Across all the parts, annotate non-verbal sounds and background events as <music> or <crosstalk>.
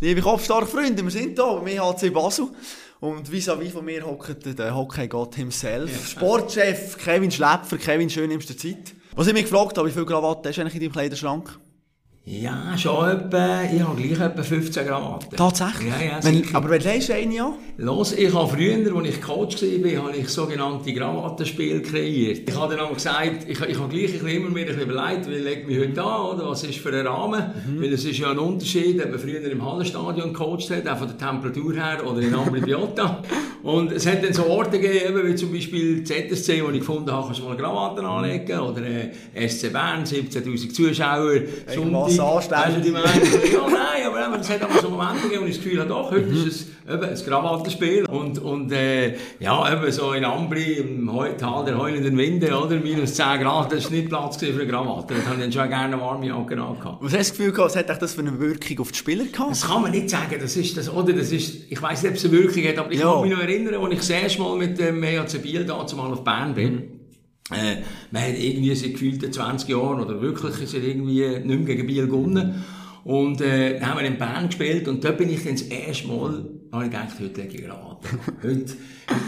Liebe kopfstarke Freunde, wir sind hier beim EHC Basel. Und vis-à-vis von mir hockt der Hockey-Gott himself. Ja. Sportchef Kevin Schläpfer. Kevin, schön nimmst du Zeit. Was ich mich gefragt habe, wie viel Krawatte hast du eigentlich in deinem Kleiderschrank? Ja, schon etwa, ich habe gleich etwa 15 Grad. Tatsächlich? Ja, ja, wenn, aber wenn du eine ja? Los, ich habe früher, als ich Coach war, habe ich sogenannte Krawattenspiele kreiert. Ich habe dann auch gesagt, ich, ich habe gleich immer mir überlegt, wie lege ich mich heute an, oder was ist für ein Rahmen? Mhm. Weil es ist ja ein Unterschied, ob man früher im Hallenstadion gecoacht hat, auch von der Temperatur her, oder in Ambribiotta. <laughs> Und es hat dann so Orte gegeben, wie zum Beispiel ZSC, wo ich gefunden habe, kannst du mal Krawatten anlegen, oder äh, SC Bern, 17'000 Zuschauer, Sonntag was anstellen. ja, nein, aber es hat aber so Momente gegeben, wo ich das Gefühl habe, doch, heute mhm. ist es eben ein Krawattenspiel. Und, und äh, ja, eben so in Ambri, im Tal der heulenden Winde, oder, minus 10 Grad, das war nicht Platz für eine Krawatte. Da habe ich dann schon gerne eine warme Jacke gehabt. Was hast du das Gefühl gehabt, was hat das für eine Wirkung auf die Spieler gehabt? Das kann man nicht sagen, das ist das, oder, das ist, ich weiss nicht, ob es eine Wirkung hat, aber ich ja. kann mich noch erinnern, als ich das erste Mal mit dem EHC Biel da zumal auf Bern bin. Mhm. Äh, man hat irgendwie seit gefühlten 20 Jahren oder wirklich ist er irgendwie nicht mehr gegen Biel gewonnen. Und äh, dann haben wir in Bern gespielt und dort bin ich dann das erste Mal, habe ich gedacht, heute lege ich gerade. heute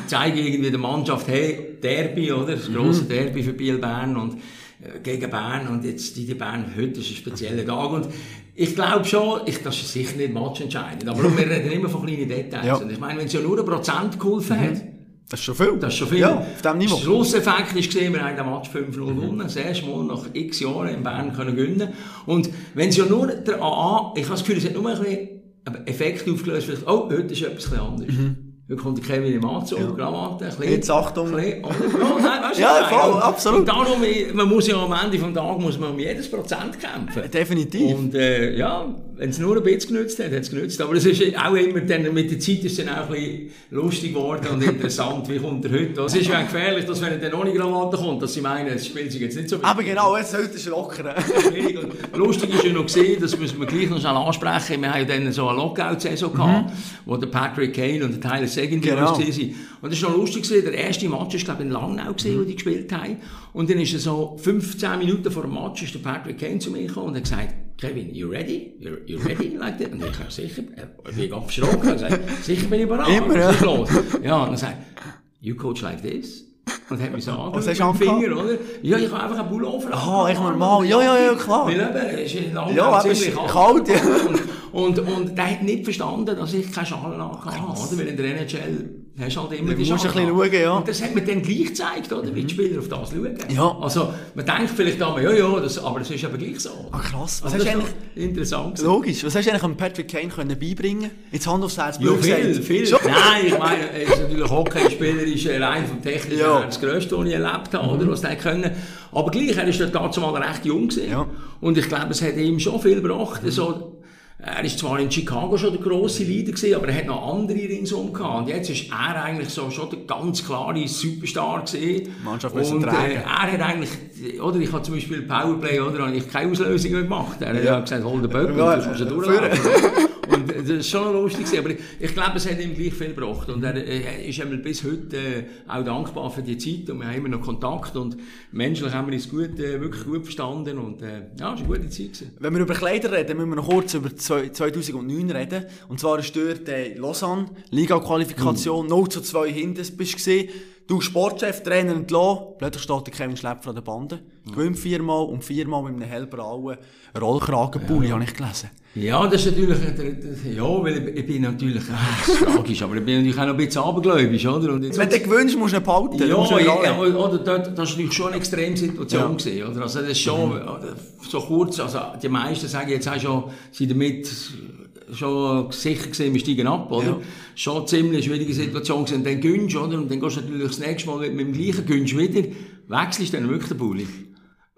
zeige ich irgendwie der Mannschaft, hey, Derby, oder? Das grosse mhm. Derby für Biel-Bern und äh, gegen Bern und jetzt die, die Bern, heute ist ein spezieller Tag und ich glaube schon, ich, das ist sicher nicht matchentscheidend, aber wir reden immer von kleinen Details. Ja. Und ich meine, wenn es ja nur ein Prozent geholfen mhm. Das ist schon viel. Das ist schon viel. Ja, auf diesem Niveau. Der Schlusseffekt ist gesehen, wir haben den Match 5-0 gewonnen. Das erste Mal nach x Jahren in Bern können gewinnen. Und wenn es ja nur der AA, ich habe das Gefühl, es hat nur ein bisschen Effekt aufgelöst, vielleicht, oh, heute ist etwas anders. Mhm. Dann kommt der Kevin im Anzug, ja. Krawatte, ein bisschen. Jetzt Achtung. Bisschen, ja, nein, <laughs> ja, voll, und, absolut. Und darum, man muss ja am Ende des Tages muss man um jedes Prozent kämpfen. Definitiv. Und äh, ja, wenn es nur ein bisschen genützt hat, hat es genützt. Aber es ist auch immer, dann, mit der Zeit ist es dann auch ein bisschen lustig geworden und interessant, wie kommt er heute. Es ist ja gefährlich, dass wenn er dann ohne Krawatte kommt, dass sie meinen, es spielt sich jetzt nicht so wichtig. Aber genau, jetzt heute ist locker. lustig ist ja noch gesehen, das müssen wir gleich noch schnell ansprechen, wir haben ja dann so eine Lockout-Saison gehabt, mhm. wo der Patrick Kane und der Tyler Seguin genau. waren. Und das war noch lustig, der erste Match war glaube ich in Langnau, gewesen, wo die gespielt haben. Und dann ist er so 15 Minuten vor dem Match ist der Patrick Kane zu mir gekommen und hat gesagt, Kevin, you ready? You, you ready <laughs> like that? Und ich habe sicher, ich bin ganz verschrocken, gesagt, sicher bin ich bereit. Immer, ja. Ja, und dann sagt you coach like this? Und hat mich so angeschaut. Was hast du angefangen? Finger, oder? Ja, ich habe einfach einen Pullover Aha, echt normal. Ja, ja, ja, klar. Weil eben, es ist in ja, ziemlich kalt. ja. Und, und, und der hat nicht verstanden, dass ich keine Schale angehabt habe, Weil in der NHL hast halt immer die Chance. ein bisschen schauen, ja. Und das hat mir dann gleich gezeigt, oder, wie die mhm. Spieler auf das schauen. Ja. Also, man denkt vielleicht einmal, ja, ja, das, aber das ist aber gleich so. Ah, krass. Was also, hast eigentlich, interessant Logisch. Was hast du eigentlich Patrick Kane können beibringen Jetzt Hand aufs Herz, Ja, viel, viel. Schon? Nein, ich meine, er ist natürlich Hockeyspieler, ist rein vom Technischen ja. das Größte, was ich erlebt habe, oder, mhm. was der können. Aber gleich, er ist dort dazu mal recht jung gewesen. Ja. Und ich glaube, es hat ihm schon viel gebracht, mhm. so, er ist zwar in Chicago schon der grosse Leader gewesen, aber er hat noch andere ringsum gehabt. Und jetzt ist er eigentlich so schon der ganz klare Superstar gewesen. Mannschaft und, äh, er hat eigentlich, oder ich habe zum Beispiel Powerplay, oder, habe ich keine Auslösung gemacht. Er hat ja gesagt, hol den Böck, ja, und du kannst durchlaufen. Und das ist schon lustig aber ich glaube, es hat ihm gleich viel gebracht. Und er, er ist ihm bis heute äh, auch dankbar für die Zeit und wir haben immer noch Kontakt und menschlich haben wir uns gut, äh, wirklich gut verstanden und äh, ja, es war eine gute Zeit. Gewesen. Wenn wir über Kleider reden, müssen wir noch kurz über 2009 reden. Und zwar ist dort äh, Lausanne, Liga-Qualifikation, mhm. 0 zu 2 hinten bist du gesehen. Du Sportchef, Trainer entlassen, plötzlich steht der Kevin Schlepper an der Bande. Gewinnt viermal und viermal mit einem hellbrauen Rollkragenpulli, ja. habe ich gelesen. Ja, das ist natürlich, ja, weil ich, ich bin natürlich, äh, tragisch, aber ich bin natürlich auch noch ein bisschen abergläubisch, oder? Und jetzt, Wenn du gewünscht, musst du ihn behalten. Ja, ja, oder, dort, das war natürlich schon eine Extremsituation ja. gewesen, oder? Also, das ist schon, mhm. so kurz, also, die meisten sagen jetzt auch schon, sie damit, schon sicher gesehen, wir steigen ab, oder? Ja. Schon eine ziemlich schwierige Situation gewesen. Und dann gönnst, oder? Und dann gehst du natürlich das nächste Mal mit dem gleichen gönnst wieder, wechselst dann wirklich den Bulli.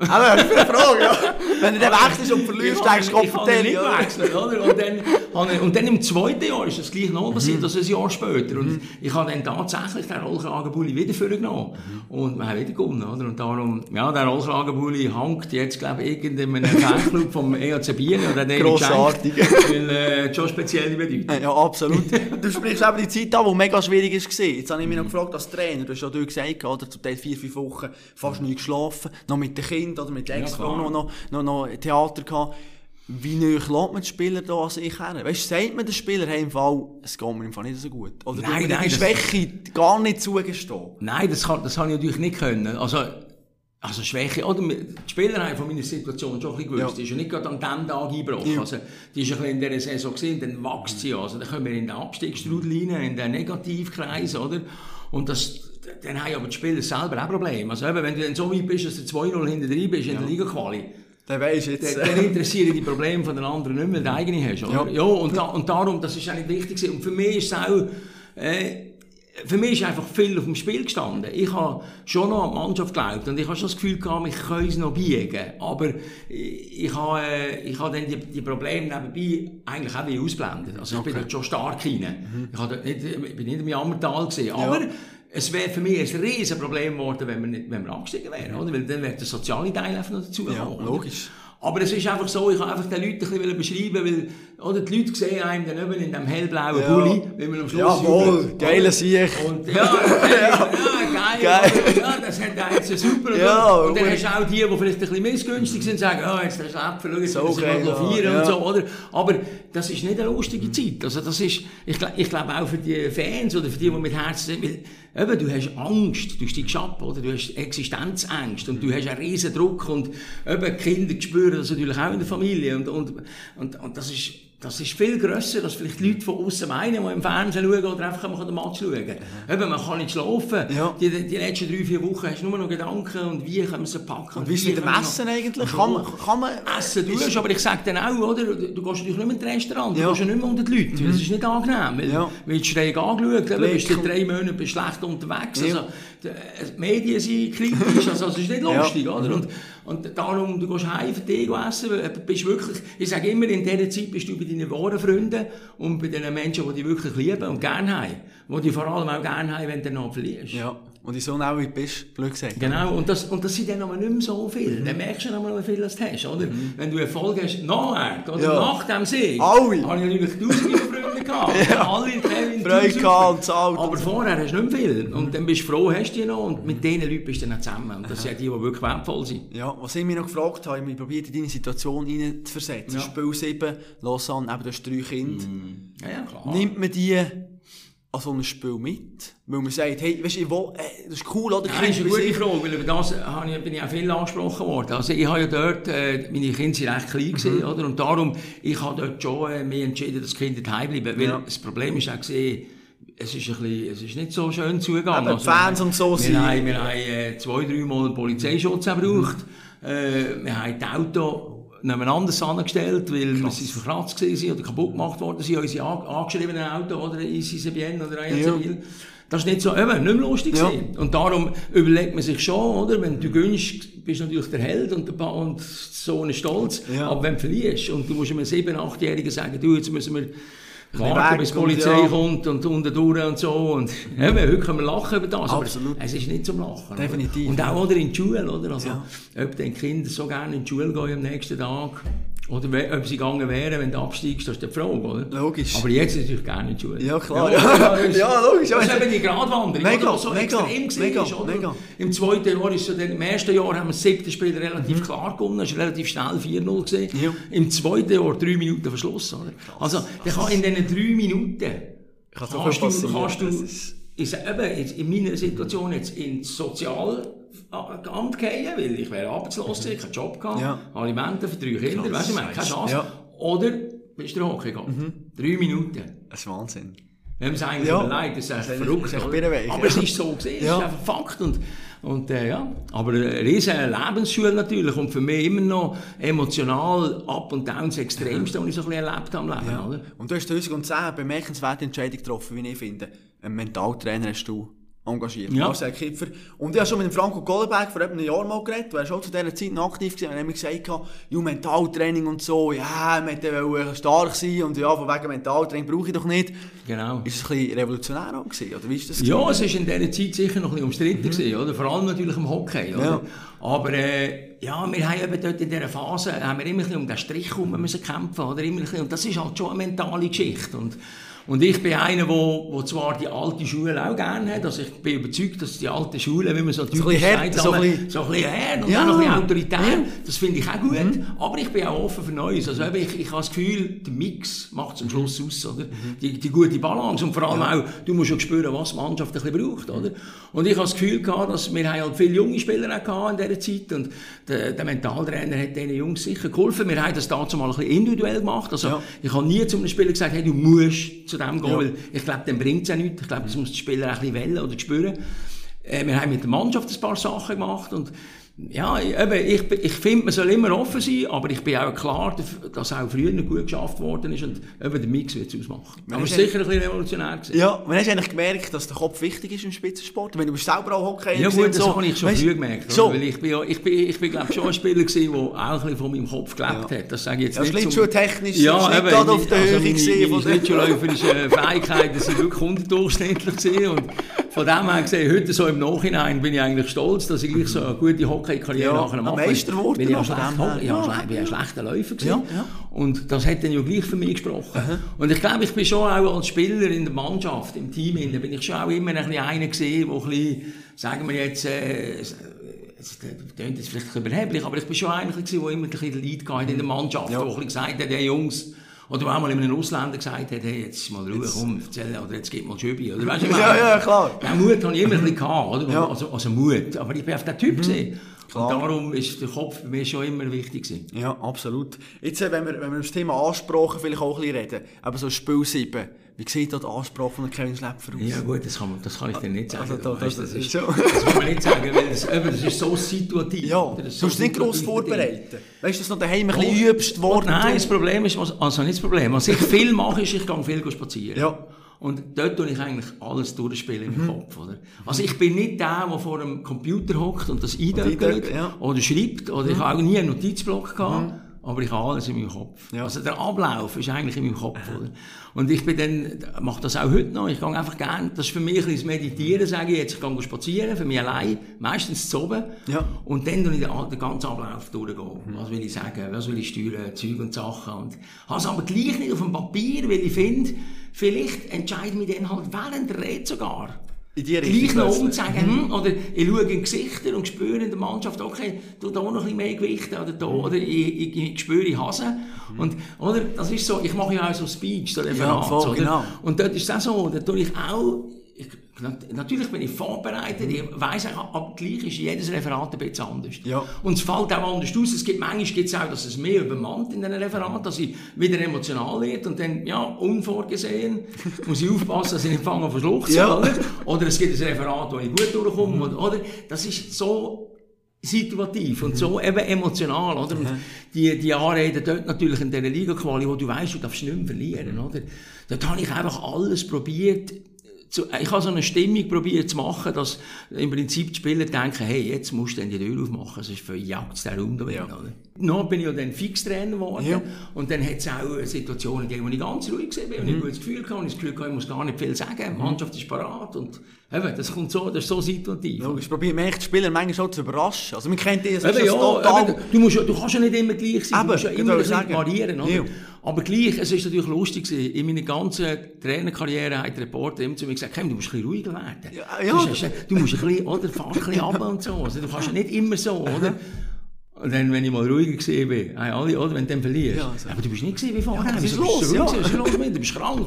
Aber das ist eine Frage, ja. Wenn du dann wechselst und verlierst, steigst du Kopf nicht wechseln, oder? Und dann, und dann im zweiten Jahr ist das gleich noch passiert, mhm. also ein Jahr später. Und mhm. ich habe dann tatsächlich den Rollkragenbulli wieder vorgenommen. Mhm. Und wir haben wieder gewonnen, oder? Und darum, ja, der Rollkragenbulli hängt jetzt, glaube ich, in einem Fanclub vom EAC Biel oder Grossartig. Weil, äh, schon spezielle Bedeutung. Ja, absolut. du sprichst eben die Zeit an, die mega schwierig war. Jetzt habe ich mich noch gefragt, als Trainer, du hast ja gesagt, oder? Zum Teil vier, fünf Wochen fast nicht geschlafen, noch mit den Kindern, Kind oder mit der Ex-Frau ja, noch, noch, noch, Theater gehabt. wie neu lässt man die Spieler da an sich her? Weißt du, sagt man den Spieler, hey, im Fall, es geht mir im Fall nicht so gut? Oder Nein, nein, die das- Schwäche gar nicht zugestehen? Nein, das kann, das habe ich natürlich nicht können. Also, also Schwäche, oder? Die Spieler haben von meiner Situation schon ein bisschen gewusst. Ja. Die ist ja nicht gerade an diesem Tag eingebrochen. Ja. Also, die ist ein bisschen in dieser Saison gesehen, dann wächst sie. Also, dann kommen wir in den Abstiegsstrudel rein, in den Negativkreis, oder? Und das, dann haben aber die Spieler selber auch Probleme. Also, eben, wenn du dann so weit bist, dass du 2-0 hinter drin bist in der Liga-Quali, Dann weisst jetzt... dann, dann interessieren die Probleme von den anderen nicht mehr, die eigene hast, oder? Ja. Ja, und, da, und darum, das ist eigentlich wichtig. Und für mich ist es auch, äh, für mich ist einfach viel auf dem Spiel gestanden. Ich habe schon noch an die Mannschaft geglaubt und ich habe schon das Gefühl gehabt, ich kann es noch biegen. Aber ich, ich habe, äh, ich habe dann die, die Probleme nebenbei eigentlich auch wie ausblendet. Also ich bin dort schon stark rein. Ich, habe dort nicht, ich bin nicht im Jammertal gesehen. Aber es wäre für mich ein riesen Problem geworden, wenn wir, nicht, wenn wir abgestiegen wären, oder? Weil dann wäre der soziale Teil einfach noch dazu Ja, gekommen, oder? logisch. Aber es ist einfach so, ich kann einfach den Leuten ein bisschen beschreiben, weil, oder die Leute sehen einem dann eben in dem hellblauen Ja. Bulli, wenn man am Schluss Jawohl, jubelt, geiler? Sieg. Und, ja, <laughs> ja, ja, geil, Geil. ja, das hat er jetzt super. Ja, und dann hast du auch die, die vielleicht ein bisschen missgünstig sind, sagen, oh, jetzt der Schläpfer, schau, jetzt So müssen wir mal feiern ja. und so, oder? Aber das ist nicht eine lustige Zeit. Also das ist, ich, ich glaube auch für die Fans oder für die, die mit Herzen sind, weil, eben, du hast Angst, du steigst ab, oder? Du hast Existenzängste und du hast einen riesen Druck und eben, die Kinder spüren das natürlich auch in der Familie und, und, und, und das ist, das ist viel grösser, als vielleicht die Leute von außen meinen, die im Fernsehen schauen oder einfach mal den Match schauen. Eben, man kann nicht schlafen. Ja. Die, die letzten drei, vier Wochen hast du nur noch Gedanken und wie können wir sie packen. Und wie ist mit dem Essen eigentlich? Kann man... Kann man Essen tust, aber ich sage dann auch, oder, du, du gehst natürlich nicht mehr ins Restaurant, du Ja. Mhm. gehst ja nicht mehr unter die Leute, das ist nicht angenehm, weil, Ja. weil du schräg angeschaut, eben, bist du Blick. drei Monate bist schlecht unterwegs, Ja. also, die, die Medien sind kritisch, also es ist nicht Ja. lustig, oder, und, und darum, du gehst heim für dich essen, du bist wirklich, ich sage immer, in dieser Zeit bist du bei deinen wahren Freunden und bei den Menschen, die dich wirklich lieben und gerne haben, die dich vor allem auch gerne haben, wenn du noch verlierst. Ja, und in so Welt bist, blöd gesagt. Genau, und das, und das sind dann aber nicht mehr so viel. Dann merkst du noch mal, wie viel das du hast, oder? Wenn du Erfolg hast, nachher, oder Ja. nach dem Sieg, Alle. habe ich natürlich tausende Freunde <laughs> gehabt. Ja. Alle, Kevin, Freude gehabt Aber vorher hast du nicht mehr viel. Und dann bist du froh, hast du die noch, und mit diesen Leuten bist du dann auch zusammen. Und das sind die, die wirklich wertvoll sind. Ja, was ich mich noch gefragt habe, ich probiert in deine Situation rein zu versetzen. Ja. Spiel 7, Lausanne, eben du hast drei Kinder. Ja, ja, klar. Nimmt man die an so ein Spiel mit? Weil man sagt, hey, weißt du, ich will, äh, das ist cool, oder? Ja, das ist eine gute. Frage, weil über das ich, bin ich auch viel angesprochen worden. Also ich habe ja dort, äh, meine Kinder sind recht klein gewesen, Mhm. oder? Und darum, ich habe dort schon äh, mich entschieden, dass die Kinder daheim bleiben. Weil Ja. das Problem ist auch gesehen, es ist, ein bisschen, es ist nicht so schön zugegangen. Fans und so wir sind- Haben, wir haben äh, zwei, drei Mal Polizeischutz gebraucht. Äh, wir haben die Auto nebeneinander angestellt, weil wir sind verkratzt gewesen oder kaputt gemacht worden sind, unsere an- angeschriebenen Auto oder ICCBN oder ICCBN. Das ist nicht so, eben, nicht mehr lustig Ja. gewesen. Und darum überlegt man sich schon, oder? Wenn du gönnst, bist du natürlich der Held und der und so ein Stolz. Ja. Aber wenn du verlierst und du musst einem 7-, 8-Jährigen sagen, du, jetzt müssen wir warten, bis die und Polizei ja. kommt und unten durch und so. Und eben, heute können wir lachen über das. Absolut. Aber es ist nicht zum Lachen. Definitiv. Oder? Und auch oder in die Schule, oder? Also, Ja. ob die Kinder so gerne in die Schule gehen am nächsten Tag. Oder ob sie gegangen wären, wenn du absteigst, das ist die Frage, oder? Logisch. Aber jetzt ist natürlich gerne in die Schule. Ja, klar. Ja, ist- ja, logisch. Das ist eben die Gratwanderung, Mega, so mega, extrem mega, ist, oder? mega. Im zweiten Jahr ist so, im ersten Jahr haben wir das siebte Spiel relativ klar gewonnen, es war relativ schnell 4-0 gewesen. Mhm. Ja. Im zweiten Jahr drei Minuten Verschluss, oder? Also, dann kann in diesen drei Minuten, kannst du, kannst du, ist- eben, in meiner Situation jetzt ins Sozialamt gehen, weil ich wäre arbeitslos gewesen, keinen Job gehabt, Ja. Alimente für drei Kinder, weißt du, ich meine, keine Chance. Ja. Oder bist du Hockey gegangen. Drei Minuten. Das ist Wahnsinn. Wir haben es eigentlich Ja. überlegt, das ist echt verrückt. ist birrenweich, Aber ja. es ist so gesehen, es Ja. ist einfach Fakt. Und, und, äh, ja. Aber eine riesige Lebensschule natürlich und für mich immer noch emotional up und down das Extremste, was ich so ein bisschen erlebt habe im Leben. Oder? Und du hast 2010 eine bemerkenswerte Entscheidung getroffen, wie ich finde. Einen Mentaltrainer hast du engagiert. Ja. Marcel Kipfer. Und ich habe schon mit Franco Gollenberg vor etwa einem Jahr mal geredet. Du warst auch zu dieser Zeit aktiv gewesen. Und hat mir gesagt, ja, Mentaltraining und so, ja, man wollte stark sein und ja, von wegen Mentaltraining brauche ich doch nicht. Genau. Ist es ein bisschen revolutionär auch gewesen, oder wie ist das Ja, gewesen? es war in dieser Zeit sicher noch ein bisschen umstritten, gewesen, oder? vor allem natürlich im Hockey. Oder? Ja. Aber äh, ja, wir haben eben dort in dieser Phase haben wir immer ein bisschen um den Strich herum müssen kämpfen oder? Immer ein bisschen, und das ist halt schon eine mentale Geschichte. Und, Und ich bin einer, wo, wo zwar die alte Schule auch gerne hat, also ich bin überzeugt, dass die alte Schule, wie man so typisch sagt, so ein bisschen, so ein bisschen und ja. ein bisschen autoritär, ja. das finde ich auch gut. Mhm. Aber ich bin auch offen für Neues. Also ich, ich habe das Gefühl, der Mix macht es am Schluss aus, oder? Mhm. Die, die gute Balance und vor allem ja. auch, du musst auch spüren, was die Mannschaft ein bisschen braucht, oder? Und ich habe das Gefühl gehabt, dass wir halt viele junge Spieler auch in dieser Zeit und der, der Mentaltrainer hat diesen Jungs sicher geholfen. Wir haben das dazu mal ein bisschen individuell gemacht. Also ich habe nie zu einem Spieler gesagt, hey, du musst zu dem gehen, ja. weil ich glaube, dann bringt es ja nichts. Ich glaube, das muss der Spieler ein bisschen wählen oder spüren. Äh, wir haben mit der Mannschaft ein paar Sachen gemacht und ja, eben, ich, ich finde, man soll immer offen sein, aber ich bin auch klar, dass auch früher noch gut geschafft worden ist und eben der Mix wird es ausmachen. Aber es ist sicher ein bisschen revolutionär gewesen. Ja, man hast eigentlich gemerkt, dass der Kopf wichtig ist im Spitzensport. Wenn du bist selber auch Hockey Ja gut, das so. habe ich schon weißt, früh gemerkt. So. Weil ich bin, ja, ich bin, ich bin glaube schon ein Spieler gewesen, der auch ein bisschen von meinem Kopf gelebt ja. hat. Das sage ich jetzt ja, nicht. Das schon technisch, ja, nicht gerade auf der also Höhe gesehen. Meine schlittschuhläuferischen Fähigkeiten sind wirklich unterdurchschnittlich gewesen und von dem her gesehen, heute so im Nachhinein bin ich eigentlich stolz, dass ich gleich so eine gute Hockey-Karriere ja, nachher mache. Meister wurde bin ich ja schlecht, ja, ja, bin ein schlechter Läufer gewesen. Ja, ja. Und das hat dann ja gleich für mich gesprochen. Aha. Und ich glaube, ich bin schon auch als Spieler in der Mannschaft, im Team, da bin ich schon auch immer ein bisschen einer gesehen, der ein bisschen, sagen wir jetzt, äh, es klingt jetzt vielleicht überheblich, aber ich bin schon einer gewesen, der immer ein bisschen hatte in der Mannschaft, ja. bisschen gesagt hat, hey Jungs, oder auch mal einem Ausländer gesagt hat, hey, jetzt mal Ruhe, komm, erzähl, oder jetzt gib mal Schübi, oder weißt du, Ja, ja, klar. Den Mut hatte ich immer ein bisschen gehabt, oder? Ja. Also, also Mut. Aber ich bin auf der Typ mhm. Klar. Und darum ist der Kopf bei mir schon immer wichtig gewesen. Ja, absolut. Jetzt, äh, wenn wir, wenn wir das Thema Ansprache vielleicht auch ein bisschen reden, aber so Spiel 7, wie sieht da die Ansprache von Kevin Schlepfer aus? Ja gut, das kann, man, das kann ich dir nicht sagen. Also, da, das, das, ist, so. das kann man nicht sagen, weil das, das ist so situativ. Ja, das so du musst nicht gross vorbereiten. Weißt du, dass du daheim ein bisschen übst worden? Nein, das Problem ist, also nicht das Problem, was ich viel mache, ist, ich gehe viel spazieren. Ja. Und dort tue ich eigentlich alles durchspielen im mhm. Kopf. Oder? Also ich bin nicht der, der vor einem Computer hockt und das eindrückt ja. oder schreibt. Oder mhm. ich habe auch nie einen Notizblock gehabt. Mhm. Aber ich habe alles in meinem Kopf. Ja. Also der Ablauf ist eigentlich in meinem Kopf. Oder? Und ich bin dann, mache das auch heute noch. Ich gehe einfach gerne, das ist für mich ein Meditieren, sage ich jetzt. Ich gehe spazieren, für mich allein, meistens zu oben. Ja. Und dann tue ich den, den ganzen Ablauf durchgehen. Mhm. Was will ich sagen, was will ich steuern, Zeug und Sachen. Und habe es aber gleich nicht auf dem Papier, weil ich finde, vielleicht entscheide ich mich dann halt während der Rede sogar. In die Gleich noch umzeigen, mhm. hm, oder ich schaue in Gesichter und spüre in der Mannschaft, okay, du da noch ein bisschen mehr Gewicht, oder da, oder ich, ich, ich spüre ich Hase. Mhm. Und, oder, das ist so, ich mache ja auch so Speech, so Referat, ja, voll, oder? Genau. Und dort ist es auch so, da tue ich auch, ich, Natürlich bin ich vorbereitet, ich weiss aber gleich ist jedes Referat ein bisschen anders. Ja. Und es fällt auch anders aus. Es gibt, manchmal gibt es auch, dass es mehr übermannt in einem Referat, dass ich wieder emotional werde und dann, ja, unvorgesehen, <laughs> muss ich aufpassen, dass ich nicht fange an verschluchzen, ja. oder? Oder es gibt ein Referat, wo ich gut durchkomme, mhm. oder? Das ist so situativ und mhm. so eben emotional, oder? Und die, die Anrede dort natürlich in dieser Liga-Quali, wo du weißt, du darfst nicht mehr verlieren, oder? Dort habe ich einfach alles probiert, zu, ich habe so eine Stimmung probiert zu machen, dass im Prinzip die Spieler denken, hey, jetzt musst du die Tür aufmachen, sonst verjagt es der Runde ja. oder? Noch bin ich ja dann Fixtrainer geworden ja. und dann hat es auch Situationen gegeben, wo ich ganz ruhig war, mhm. und ich ein gutes Gefühl hatte und das Gefühl hatte, ich muss gar nicht viel sagen, die Mannschaft ist parat und eben, das kommt so, das ist so situativ. Logisch, probiere mich die Spieler manchmal schon zu überraschen. Also man kennt das, eben, ja, total... Eben, du, musst, du kannst ja nicht immer gleich sein, du musst ja immer ein variieren? Ja. Aber gleich, es ist natürlich lustig gewesen. In meiner ganzen Trainerkarriere hat der Reporter immer zu mir gesagt, hey, du musst ein bisschen ruhiger werden. Ja, ja. Du, musst, du musst ein bisschen, oder, fahr ein bisschen <laughs> ab und so. Also, du kannst ja nicht immer so, oder? Und dann, wenn ich mal ruhiger gesehen bin, alle, oder, wenn du dann verlierst. Ja, also. Aber du bist nicht gesehen wie vorher. Ja, was ist los? Ja. Was ist los mit? Du bist krank.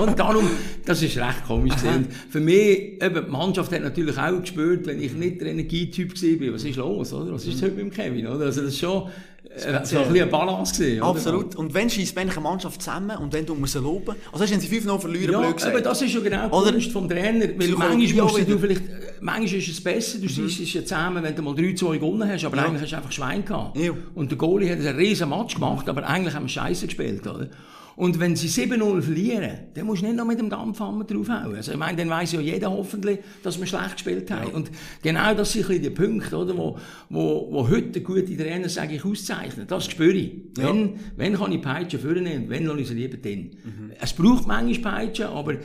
Und darum, das ist recht komisch gewesen. für mich, eben, die Mannschaft hat natürlich auch gespürt, wenn ich nicht der Energietyp gewesen bin, was ist los, oder? Was ist mhm. heute mit dem Kevin, oder? Also, das ist schon, äh, so ein bisschen eine Balance gesehen. Absolut. Und wenn schießt eine Mannschaft zusammen und wenn du musst loben, also wenn sie 5-0 verlieren, ja, blöd aber das ist ja genau die Oder? Kunst vom Trainer, weil manchmal musst du vielleicht, manchmal ist es besser, du siehst es ja zusammen, wenn du mal 3-2 gewonnen hast, aber eigentlich hast du einfach Schwein gehabt. Und der Goalie hat einen riesen Match gemacht, aber eigentlich haben wir Scheiße gespielt, oder? Und wenn sie 7-0 verlieren, dann musst du nicht noch mit dem Dampfhammer draufhauen. Also, ich meine, dann weiss ja jeder hoffentlich, dass wir schlecht gespielt haben. Ja. Und genau das sind die Punkte, oder, wo, wo, wo heute gute Trainer, sage ich, auszeichnen. Das spüre ich. Ja. Wenn, wenn kann ich Peitschen vornehmen, wenn lasse ich sie lieber drin. Mhm. Es braucht manchmal Peitschen, aber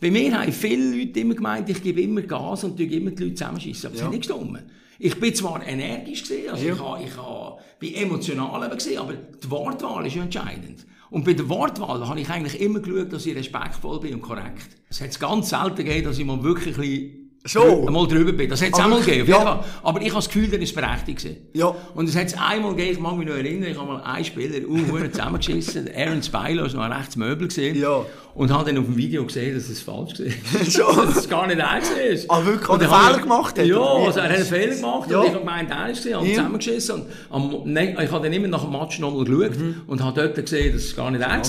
bei mir haben viele Leute immer gemeint, ich gebe immer Gas und tue immer die Leute zusammenschießen. Aber ja. sie sind nicht gestummen. Ich bin zwar energisch gesehen, also ja. ich, habe, ich habe, bin emotional eben gesehen, aber die Wortwahl ist ja entscheidend. Und bei der Wortwahl habe ich eigentlich immer geschaut, dass ich respektvoll bin und korrekt. Es hat ganz selten gegeben, dass ich mal wirklich ein bisschen Schon? Mal drüber bin. Das hat es einmal gegeben. ja. Aber ich habe das Gefühl, der ist berechtigt gewesen. Ja. Und es hat es einmal gegeben, ich mag mich noch erinnern, ich habe mal einen Spieler uh, zusammengeschissen, <laughs> Aaron Spilo ist noch ein rechtes Möbel gesehen. Ja. Und habe dann auf dem Video gesehen, dass es falsch war. Schon? <laughs> dass es gar nicht er war. Ah, wirklich? Und dann habe Fehler gemacht hat, Ja, also er hat einen Fehler gemacht Ja. und ich habe gemeint, er ist gesehen, habe Ja. zusammengeschissen. Und am, nein, ich habe dann immer nach dem Match nochmal geschaut Mhm. und habe dort gesehen, dass es gar nicht er war.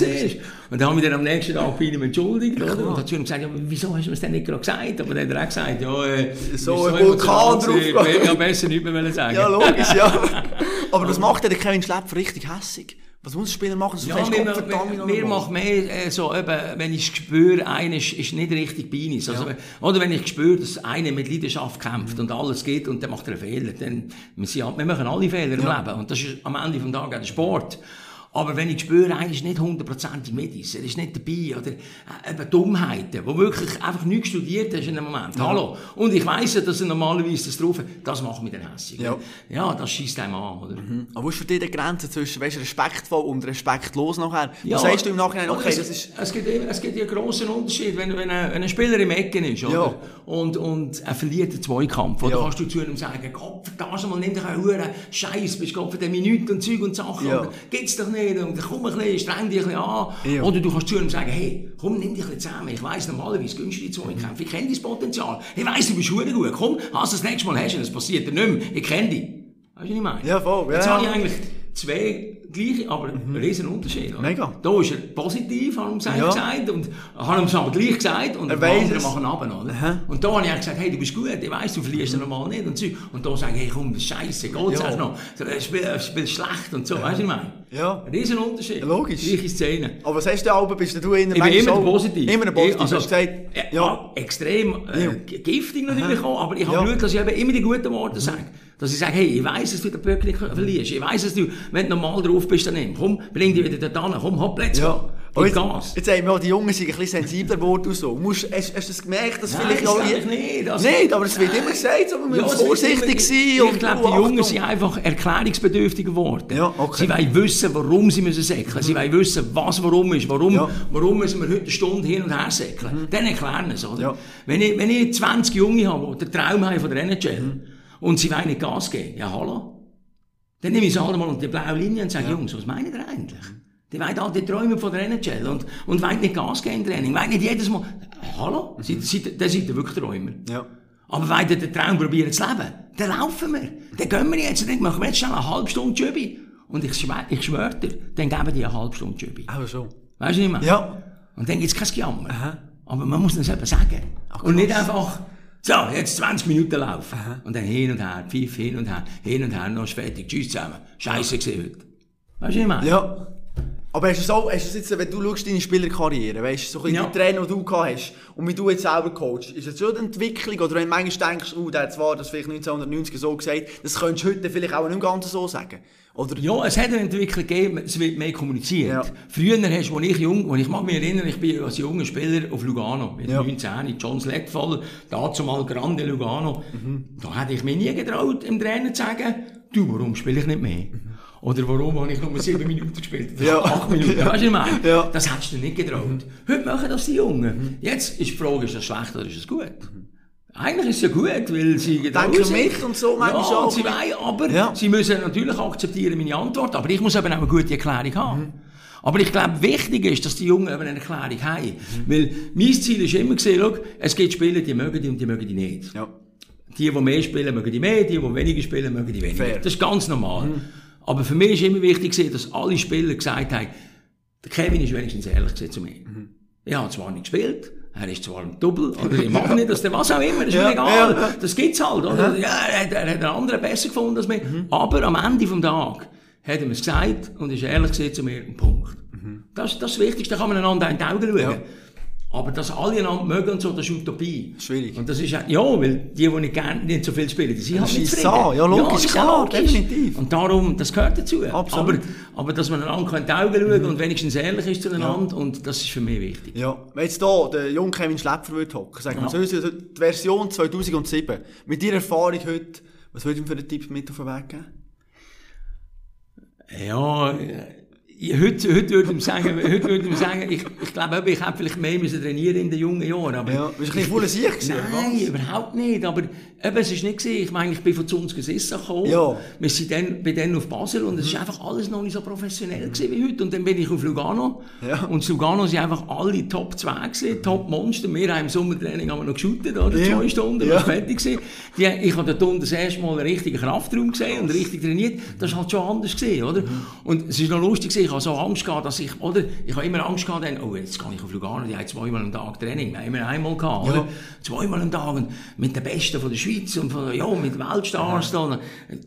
Und dann habe ich dann am nächsten Tag bei ihm entschuldigt, oder? Und habe zu ihm gesagt, ja, wieso hast du mir das denn nicht gerade gesagt? Aber dann hat er auch gesagt, ja, äh, So ein Vulkan drauf. Ich hätte ja besser nicht mehr sagen. Ja, logisch, ja. <laughs> Aber das macht ja der Kevin Schlepper richtig hässig. Was muss der Spieler machen? So Ja, mir, mir, mir macht mehr äh, so, eben, wenn ich spüre, einer ist, ist nicht richtig bei uns. Also, Oder wenn ich spüre, dass einer mit Leidenschaft kämpft und alles geht und dann macht er einen Fehler. Dann, wir, sind, wir machen alle Fehler im Leben und das ist am Ende des Tages auch der Sport. Aber wenn ich spüre, einer ist nicht hundertprozentig uns, er ist nicht dabei, oder äh, eben Dummheiten, wo wirklich einfach nichts studiert hast in dem Moment. Hallo. Und ich weiss ja, dass er normalerweise das drauf hat, das macht mich dann hässlich. Ja. ja, das schießt einem an, oder? Aber wo ist für dich die Grenze zwischen weißt, respektvoll und respektlos nachher? Ja, Was sagst du im Nachhinein? oder Okay, es, das ist... es, gibt, es gibt ja einen grossen Unterschied, wenn, wenn, ein, wenn ein Spieler im Ecken ist, oder? Ja. Und, und er verliert den Zweikampf, oder? Ja. Kannst du zu ihm sagen, Gott, verdammt mal, nimm dich einen Huren Scheiß, bist Gott für die Minuten und Zeug und Sachen, Ja. und gibt's doch nicht, und komm ein bisschen, streng dich ein bisschen an. Ja. Oder du kannst zu ihm sagen, hey, komm, nimm dich ein bisschen zusammen, ich weiss normalerweise die Zweikämpfe, ich kenne dein Potenzial, ich weiss, du bist verdammt gut, komm, hast du das nächste Mal hast du, das passiert dir nicht mehr, ich kenne dich. Weißt du, was ich meine? Ja, voll, ja, Jetzt ja. habe ich eigentlich zwei gleiche, aber ein riesen Unterschied. oder? Mega. Da ist er positiv, haben ihm gesagt, Ja. gesagt und haben ihm aber gleich gesagt und Er anderen es. machen oder? Aha. Und da habe ich gesagt, hey, du bist gut, ich weiss, du verlierst ja normal nicht und so. Und da sage ich, hey, komm, scheisse, geht's Ja. auch noch? So, Er spielt, er spielt schlecht und so, weißt du, ich meine? Ja. Ein riesen Unterschied. Ja, logisch. Gleiche Szene. Aber was hast du Alben? Bist du in der Ich bin immer positiv. Immer positiv. Also, hast gesagt, äh, ja. ja, extrem äh, Ja. giftig natürlich auch, aber ich habe Ja. Glück, dass ich eben immer die guten Worte sage. Dass ich sage, hey, ich weiss, dass du den Böck nicht verlierst. Ich weiss, dass du, wenn du normal drauf bist, dann nimm. Komm, bring dich wieder dort hin. Komm, hopp, let's Ja. go. Jetzt, Gas. jetzt haben wir auch die Jungen sind ein bisschen sensibler geworden und so. Musst, hast, hast du das gemerkt, dass Nein, vielleicht das auch glaube ich nicht. Also- Nicht, aber es wird immer gesagt, aber man muss es wird vorsichtig sein. Ich, ich glaube, die Jungen sind einfach erklärungsbedürftiger geworden. Ja, okay. Sie wollen wissen, warum sie müssen säckeln. Sie wollen wissen, was warum ist. Warum, Ja. Mhm. warum müssen wir heute eine Stunde hin und her säckeln. Dann erklären es, oder? Ja. Wenn, ich, wenn ich 20 Junge habe, die den Traum haben von der NHL Mhm. Und sie wollen nicht Gas geben, ja hallo? Dann nehme ich sie alle mal unter die blaue Linie und sage, Jungs, was meint ihr eigentlich? Die wollen all die Träume von der NHL und, und wollen nicht Gas geben im Training. Wollen nicht jedes Mal, hallo? Mhm. Dann seid ihr wirklich Träumer. Ja. Aber wenn ihr den Traum probieren zu leben, dann laufen wir. Dann gehen wir jetzt nicht, machen wir jetzt schnell eine halbe Stunde Jübi. Und ich schwöre, ich schwöre dir, dann geben die eine halbe Stunde Jübi. Aber so. Weißt du nicht mehr? Ja. Und dann gibt es kein Gejammer. Aber man muss das eben sagen. und nicht einfach, so, jetzt 20 Minuten laufen. Und dann hin und her, pfiff, hin und her, hin und her, noch ist fertig, tschüss zusammen. Scheiße gesehen heute. Weißt du, ich meine? Ja. Aber hast du es auch, hast du jetzt, wenn du schaust, deine Spielerkarriere, weißt du, so ein Ja. die Trainer, die du gehabt hast, und wie du jetzt selber coachst, ist das schon eine Entwicklung, oder wenn du manchmal denkst, oh, der hat zwar das vielleicht 1990 so gesagt, das könntest du heute vielleicht auch nicht ganz so sagen. Oder? Ja, es hat eine Entwicklung gegeben, es wird mehr kommuniziert. Ja. Früher hast du, als ich jung, und ich mag mich erinnern, ich bin als junger Spieler auf Lugano, mit Ja. 19, John Sledfall, dazu mal Grande Lugano. Mhm. Da hätte ich mich nie getraut, im Trainer zu sagen, du, warum spiele ich nicht mehr? Oder warum habe ich nur sieben Minuten gespielt? Mhm. Ja. Acht Minuten. Weißt du, was? Ja. Mhm. Das hättest du nicht getraut. Heute machen das die Jungen. Jetzt ist die Frage, ist das schlecht oder ist es gut? Eigentlich ist es ja gut, weil sie Denken mit und so manchmal ja, auch. sie wollen, aber Ja. sie müssen natürlich akzeptieren meine Antwort, aber ich muss eben auch eine gute Erklärung haben. Mhm. Aber ich glaube, wichtig ist, dass die Jungen eben eine Erklärung haben. Weil mein Ziel ist immer gesehen, schau, es gibt Spieler, die mögen die und die mögen die nicht. Ja. Die, die mehr spielen, mögen die mehr, die, die weniger spielen, mögen die weniger. Fair. Das ist ganz normal. Aber für mich ist immer wichtig, dass alle Spieler gesagt haben, der Kevin ist wenigstens ehrlich zu mir. Ich habe zwar nicht gespielt, er ist zwar im Double, oder ich mache nicht, dass der was auch immer, das ist Ja, mir egal. ja. Das gibt's halt, oder? Ja, er, hat- er hat einen anderen besser gefunden als mir. Aber am Ende vom Tag hat er mir gesagt und ist ehrlich gewesen zu mir, ein Punkt. Das, das ist das Wichtigste, da kann man einander in die Augen schauen. Ja. Aber dass alle einander mögen und so, das ist Utopie. Schwierig. Und das ist ja, ja, weil die, die nicht gerne nicht so viel spielen, die sind halt nicht zufrieden. Ja, logisch, ist klar, logisch. definitiv. Und darum, das gehört dazu. Absolut. Mhm. Aber, aber dass man einander in die Augen schauen und wenigstens ehrlich ist zueinander, und das ist für mich wichtig. Ja, wenn jetzt hier der junge Kevin Schlepfer würde hocken, sagen wir, Ja. so, also die Version 2007, mit deiner Erfahrung heute, was würde ihm für einen Tipp mit auf den Weg geben? Ja, äh, heute, heute würde ich sagen, heute würde ich sagen, ich, ich glaube, ich hätte vielleicht mehr müssen trainieren in den jungen Jahren. Aber ja, bist du ein bisschen Sieg gewesen? Nein, überhaupt nicht. Aber eben, es ist nicht gewesen. Ich meine, ich bin von Zunzgesissa gekommen. Ja. Wir sind dann, bin dann auf Basel und es ist einfach alles noch nicht so professionell gewesen wie heute. Und dann bin ich auf Lugano. Ja. Und Lugano sind einfach alle Top 2 gewesen, Top Monster. Wir haben im Sommertraining haben wir noch geshootet, oder? Ja. Zwei Stunden, Ja. fertig gewesen. Die, ich habe dort unten das erste Mal einen richtigen Kraftraum gesehen und richtig trainiert. Das war halt schon anders gewesen, oder? Und es ist noch lustig gewesen, ich habe so Angst gehabt, dass ich, oder? Ich habe immer Angst gehabt, dann, oh, jetzt gehe ich auf Lugano, die haben zweimal am Tag Training. Wir haben immer einmal gehabt, Ja. oder? Zweimal am Tag und mit den Besten von der Schweiz und von, ja, mit Weltstars da. Und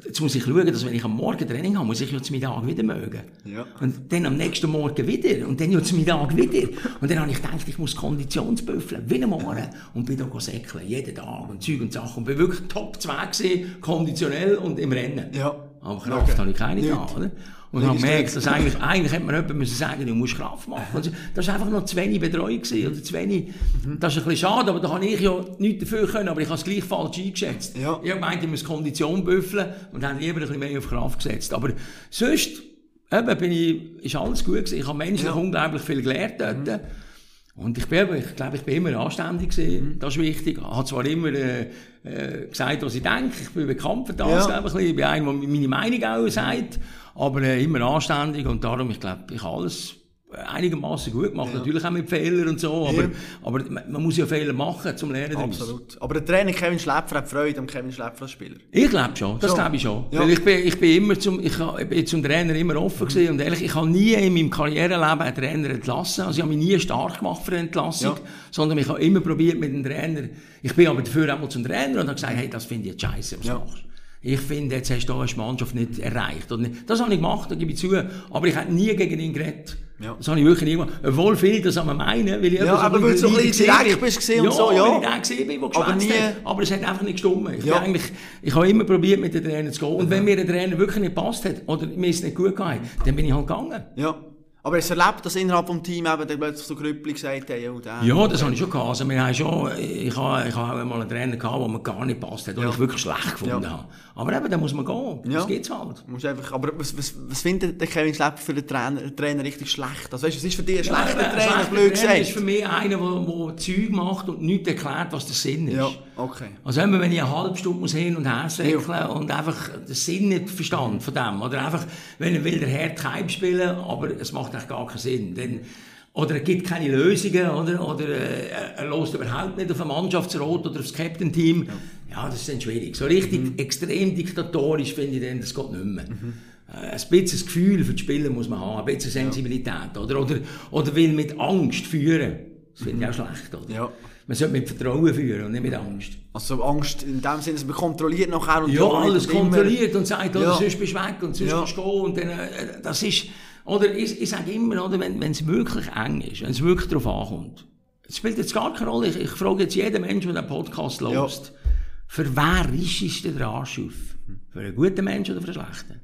Jetzt muss ich schauen, dass wenn ich am Morgen Training habe, muss ich ja zum Mittag wieder mögen. Ja. Und dann am nächsten Morgen wieder. Und dann ja zum Mittag wieder. Und dann habe ich gedacht, ich muss Konditionsbüffeln, wie am Morgen. Und bin da säckeln, jeden Tag und Zeug und Sachen. Und bin wirklich Top 2 gewesen, konditionell und im Rennen. Ja. Aber Kraft Okay. habe ich keine gehabt, oder? Und gemerkt, gestresst. dass eigentlich, eigentlich hätte man jemand müssen sagen, du musst Kraft machen. Das war einfach noch zu wenig Betreuung gewesen, oder zu wenig. Mhm. Das ist ein bisschen schade, aber da habe ich ja nichts dafür können, aber ich habe es gleich falsch eingeschätzt. Ja. Ich habe gemeint, ich muss Kondition büffeln und habe lieber ein bisschen mehr auf Kraft gesetzt. Aber sonst, eben, bin ich, ist alles gut gewesen. Ich habe menschlich Ja. Mhm. unglaublich viel gelernt dort. Und ich, bin, ich glaube, ich bin immer anständig gewesen. Mhm. Das ist wichtig. Ich habe zwar immer äh, äh, gesagt, was ich denke. Ich bin bekannt für das, Ja. glaube ich. Ich bin einer, der meine Meinung auch sagt. Aber äh, immer anständig. Und darum, ich glaube, ich habe alles einigermaßen gut gemacht. Natürlich auch mit Fehlern und so. Aber, Ja. aber man, muss ja Fehler machen, zum Lernen daraus. Absolut. Aber der Trainer Kevin Schläpfer hat Freude am Kevin Schläpfer als Spieler. Ich glaube schon, das Schon? glaube ich schon. Ja. Weil ich bin, ich bin immer zum, ich, bin zum Trainer immer offen gewesen und ehrlich, ich habe nie in meinem Karriereleben einen Trainer entlassen. Also ich habe mich nie stark gemacht für eine Entlassung, Ja. sondern ich habe immer probiert mit dem Trainer. Ich bin aber dafür auch mal zum Trainer und habe gesagt, hey, das finde ich jetzt scheiße, was Ja. du machst. Ich finde, jetzt hast du eine Mannschaft nicht erreicht. Nicht- das habe ich gemacht, da gebe ich zu. Aber ich habe nie gegen ihn geredet. Ja. Das habe ich wirklich nie gemacht. Obwohl viele das an mir meinen, weil ich Ja, aber weil du so ein bisschen direkt bist gewesen und ja, so, ja. weil ich der gesehen bin, der Aber nie-. Aber es hat einfach nicht gestimmt. Ich, Ja. eigentlich, ich habe immer probiert, mit den Trainer zu gehen. Und wenn mir der Trainer wirklich nicht passt hat, oder mir es nicht gut gegangen, dann bin ich halt gegangen. Ja. Aber hast du erlebt, dass innerhalb des Teams eben dann plötzlich so Grüppli gesagt haben, ja, der... Ja, das habe ich schon gehabt. Also, wir haben schon, ich habe, ich habe einmal einen Trainer gehabt, der mir gar nicht passt hat, den Ja. ich wirklich schlecht gefunden Ja. habe. Aber eben, da muss man gehen. Ja. Das geht's halt. Musst einfach, aber was, was, was findet der Kevin Schläpfer für den Trainer, den Trainer richtig schlecht? Also weißt du, was ist für dich ein schlechter Ja, Trainer, blöd Trainer ist gesagt? für mich einer, der, der Zeug macht und nicht erklärt, was der Sinn ist. Ja, okay. Also immer, wenn ich eine halbe Stunde muss hin und her säckeln und einfach den Sinn nicht verstand von dem. Oder einfach, wenn er will, der Herr Keib spielen, aber es macht eigentlich gar keinen Sinn. Denn, oder er gibt keine Lösungen, oder, oder äh, er lässt überhaupt nicht auf ein Mannschaftsrat oder aufs Captain-Team. Ja. das ist dann schwierig. So richtig extrem diktatorisch finde ich dann, das geht nicht mehr. Äh, Ein bisschen das Gefühl für die Spieler muss man haben, ein bisschen Sensibilität. Oder, oder, oder will mit Angst führen. Das finde ich auch schlecht. Oder? Ja. Man sollte mit Vertrauen führen und nicht mit Angst. Also Angst in dem Sinne, dass man kontrolliert nachher und Ja, alles und kontrolliert und sagt, oder, Ja. sonst bist du weg und sonst Ja. kannst du gehen. Und dann, äh, das ist, oder ich, ich sage immer, oder, wenn es wirklich eng ist, wenn es wirklich darauf ankommt, es spielt jetzt gar keine Rolle. Ich, ich frage jetzt jeden Menschen, der den Podcast Ja. hört, für wer ist ist der Arsch auf? Für einen guten Menschen oder für einen schlechten?